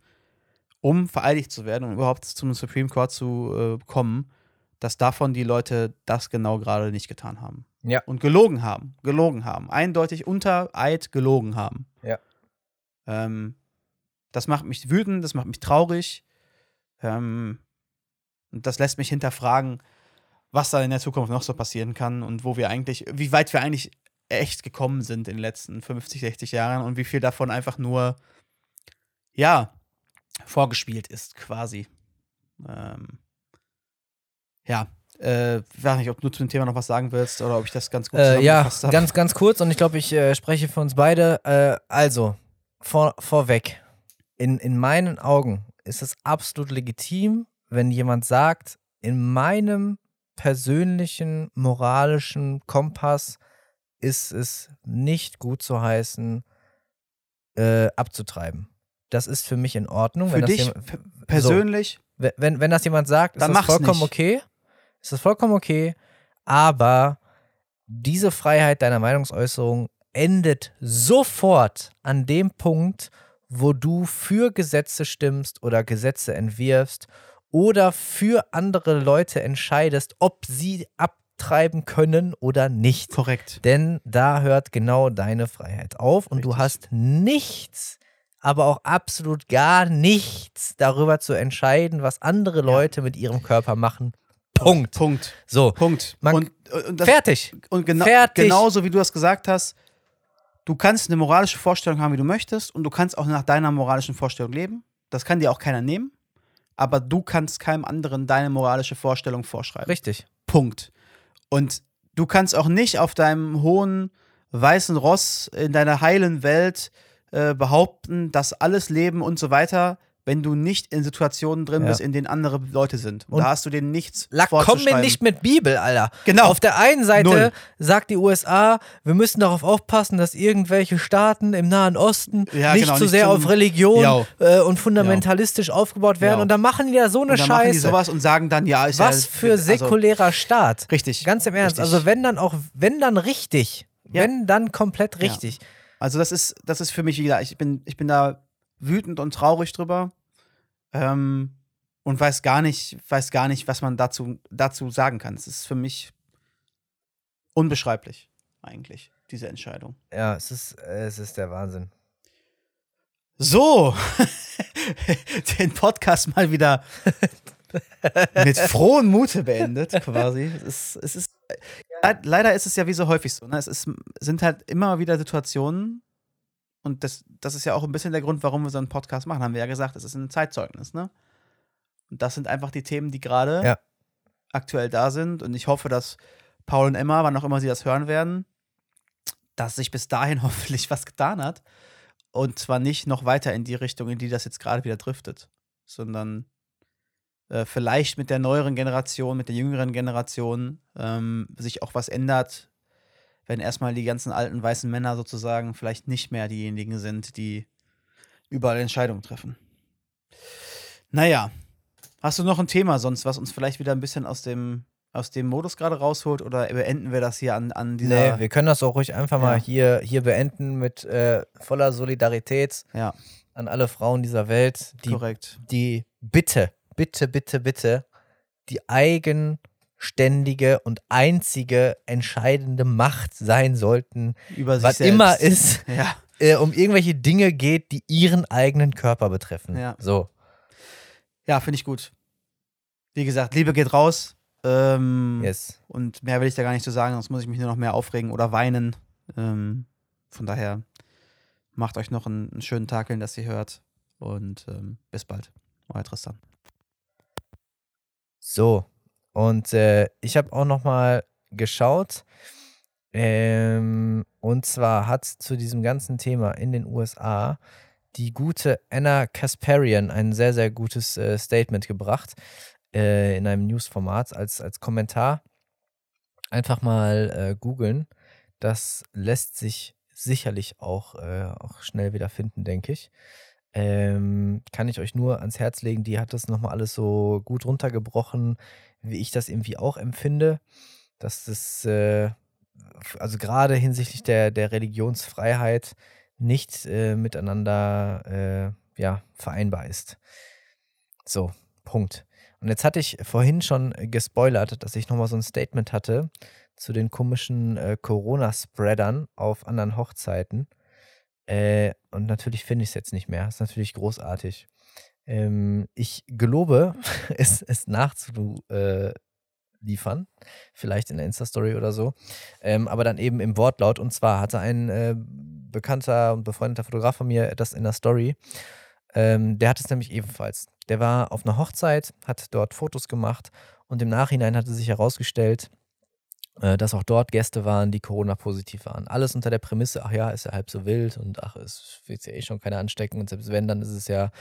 um vereidigt zu werden und überhaupt zum Supreme Court zu äh, kommen, dass davon die Leute das genau gerade nicht getan haben. Ja. Und gelogen haben. Gelogen haben. Eindeutig unter Eid gelogen haben. Ja. Ähm, das macht mich wütend, das macht mich traurig. Ähm, und das lässt mich hinterfragen, was da in der Zukunft noch so passieren kann und wo wir eigentlich, wie weit wir eigentlich echt gekommen sind in den letzten 50, 60 Jahren und wie viel davon einfach nur, ja, vorgespielt ist, quasi. Ähm, ja, äh, weiß nicht, ob du zu dem Thema noch was sagen willst oder ob ich das ganz gut Äh, ja, habe. ganz, ganz kurz und ich glaube, ich äh, spreche für uns beide. Äh, also, vor, vorweg, in, in meinen Augen ist es absolut legitim, wenn jemand sagt, in meinem persönlichen moralischen Kompass ist es nicht gut zu heißen, äh, abzutreiben. Das ist für mich in Ordnung. Für dich jemand- persönlich, wenn, wenn, wenn das jemand sagt, ist das vollkommen nicht. okay. Ist das vollkommen okay. Aber diese Freiheit deiner Meinungsäußerung endet sofort an dem Punkt, wo du für Gesetze stimmst oder Gesetze entwirfst oder für andere Leute entscheidest, ob sie abtreiben können oder nicht. korrekt. Denn da hört genau deine Freiheit auf und du Richtig. hast nichts, aber auch absolut gar nichts darüber zu entscheiden, was andere Leute mit ihrem Körper machen. Punkt. Punkt. So, Punkt. Man- und, und, das, fertig. und gena fertig. genauso wie du das gesagt hast, du kannst eine moralische Vorstellung haben, wie du möchtest, und du kannst auch nach deiner moralischen Vorstellung leben. Das kann dir auch keiner nehmen. Aber du kannst keinem anderen deine moralische Vorstellung vorschreiben. Richtig. Punkt. Und du kannst auch nicht auf deinem hohen weißen Ross in deiner heilen Welt äh, behaupten, dass alles Leben und so weiter, wenn du nicht in Situationen drin Ja. bist, in denen andere Leute sind. Und, da hast du denen nichts La komm mir nicht mit Bibel, Alter. Genau. Auf der einen Seite Null. sagt die USA, wir müssen darauf aufpassen, dass irgendwelche Staaten im Nahen Osten Ja, nicht genau, zu nicht sehr auf Religion Ja. äh, und fundamentalistisch aufgebaut werden. Ja. Und dann machen die da so eine und dann machen die Scheiße. sowas und sagen dann, ja, ist Was ja, für also, säkulärer Staat. Richtig. Ganz im Ernst. Richtig. Also wenn dann auch, wenn dann richtig. Ja. Wenn dann komplett richtig. Also das ist, das ist für mich, wie gesagt, ich bin, ich bin da wütend und traurig drüber. Ähm, und weiß gar nicht, weiß gar nicht, was man dazu, dazu sagen kann. Es ist für mich unbeschreiblich, eigentlich, diese Entscheidung. Ja, es ist, es ist der Wahnsinn. So, den Podcast mal wieder mit frohem Mute beendet, quasi. Es ist, es ist, le- leider ist es ja wie so häufig so. Ne? Es ist, sind halt immer wieder Situationen, und das, das ist ja auch ein bisschen der Grund, warum wir so einen Podcast machen, haben wir ja gesagt, es ist ein Zeitzeugnis, ne? Und das sind einfach die Themen, die gerade Ja. aktuell da sind. Und ich hoffe, dass Paul und Emma, wann auch immer sie das hören werden, dass sich bis dahin hoffentlich was getan hat. Und zwar nicht noch weiter in die Richtung, in die das jetzt gerade wieder driftet, sondern äh, vielleicht mit der neueren Generation, mit der jüngeren Generation ähm, sich auch was ändert, wenn erstmal die ganzen alten weißen Männer sozusagen vielleicht nicht mehr diejenigen sind, die überall Entscheidungen treffen. Naja, hast du noch ein Thema sonst, was uns vielleicht wieder ein bisschen aus dem, aus dem Modus gerade rausholt oder beenden wir das hier an, an dieser. Nee, wir können das auch ruhig einfach mal Ja. hier, hier beenden mit äh, voller Solidarität ja, an alle Frauen dieser Welt, die, korrekt. die bitte, bitte, bitte, bitte die eigenständige und einzige entscheidende Macht sein sollten, Über sich was selbst. immer es Ja. äh, um irgendwelche Dinge geht, die ihren eigenen Körper betreffen. Ja. So. Ja, finde ich gut. Wie gesagt, Liebe geht raus. Ähm, Yes. Und mehr will ich da gar nicht zu sagen, sonst muss ich mich nur noch mehr aufregen oder weinen. Ähm, von daher macht euch noch einen, einen schönen Tag, wenn das ihr hört. Und ähm, bis bald. Euer Tristan. So. Und äh, ich habe auch noch mal geschaut. Ähm, und zwar hat zu diesem ganzen Thema in den USA die gute Anna Kasparian ein sehr, sehr gutes äh, Statement gebracht äh, in einem Newsformat als, als Kommentar. Einfach mal äh, googeln. Das lässt sich sicherlich auch, äh, auch schnell wieder finden, denke ich. Ähm, kann ich euch nur ans Herz legen. Die hat das nochmal alles so gut runtergebrochen, wie ich das irgendwie auch empfinde. Dass das, äh, also gerade hinsichtlich der, der Religionsfreiheit nicht äh, miteinander äh, ja, vereinbar ist. So, Punkt. Und jetzt hatte ich vorhin schon gespoilert, dass ich nochmal so ein Statement hatte zu den komischen äh, Corona-Spreadern auf anderen Hochzeiten. Äh, und natürlich finde ich es jetzt nicht mehr. Ist natürlich großartig. Ähm, ich gelobe, es, es nachzuliefern. Vielleicht in der Insta-Story oder so. Ähm, aber dann eben im Wortlaut. Und zwar hatte ein äh, bekannter und befreundeter Fotograf von mir das in der Story. Ähm, der hat es nämlich ebenfalls. Der war auf einer Hochzeit, hat dort Fotos gemacht und im Nachhinein hatte sich herausgestellt, äh, dass auch dort Gäste waren, die Corona-positiv waren. Alles unter der Prämisse, ach ja, ist ja halb so wild und ach, es wird ja eh schon keiner anstecken und selbst wenn, dann ist es ja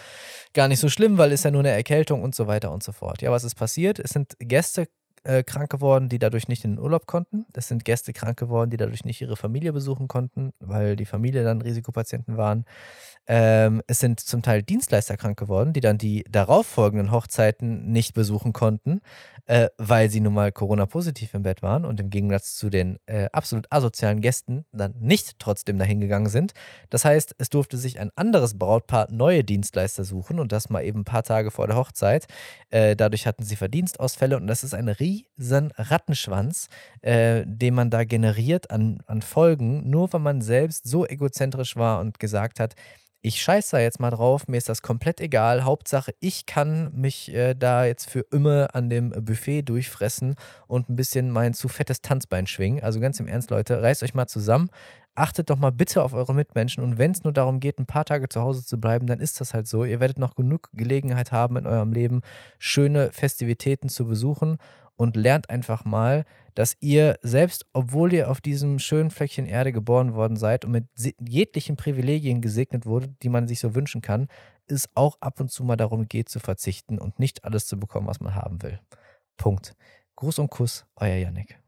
gar nicht so schlimm, weil ist ja nur eine Erkältung und so weiter und so fort. Ja, was ist passiert? Es sind Gäste äh, krank geworden, die dadurch nicht in den Urlaub konnten. Es sind Gäste krank geworden, die dadurch nicht ihre Familie besuchen konnten, weil die Familie dann Risikopatienten waren. Ähm, es sind zum Teil Dienstleister krank geworden, die dann die darauffolgenden Hochzeiten nicht besuchen konnten, äh, weil sie nun mal Corona-positiv im Bett waren und im Gegensatz zu den äh, absolut asozialen Gästen dann nicht trotzdem dahin gegangen sind. Das heißt, es durfte sich ein anderes Brautpaar neue Dienstleister suchen und das mal eben ein paar Tage vor der Hochzeit. Äh, dadurch hatten sie Verdienstausfälle und das ist ein riesen Rattenschwanz, äh, den man da generiert an, an Folgen, nur weil man selbst so egozentrisch war und gesagt hat, ich scheiße da jetzt mal drauf, mir ist das komplett egal. Hauptsache, ich kann mich äh, da jetzt für immer an dem Buffet durchfressen und ein bisschen mein zu fettes Tanzbein schwingen. Also ganz im Ernst, Leute, reißt euch mal zusammen. Achtet doch mal bitte auf eure Mitmenschen und wenn es nur darum geht, ein paar Tage zu Hause zu bleiben, dann ist das halt so. Ihr werdet noch genug Gelegenheit haben in eurem Leben, schöne Festivitäten zu besuchen und lernt einfach mal, dass ihr selbst, obwohl ihr auf diesem schönen Fleckchen Erde geboren worden seid und mit jeglichen Privilegien gesegnet wurde, die man sich so wünschen kann, es auch ab und zu mal darum geht zu verzichten und nicht alles zu bekommen, was man haben will. Punkt. Gruß und Kuss, euer Yannick.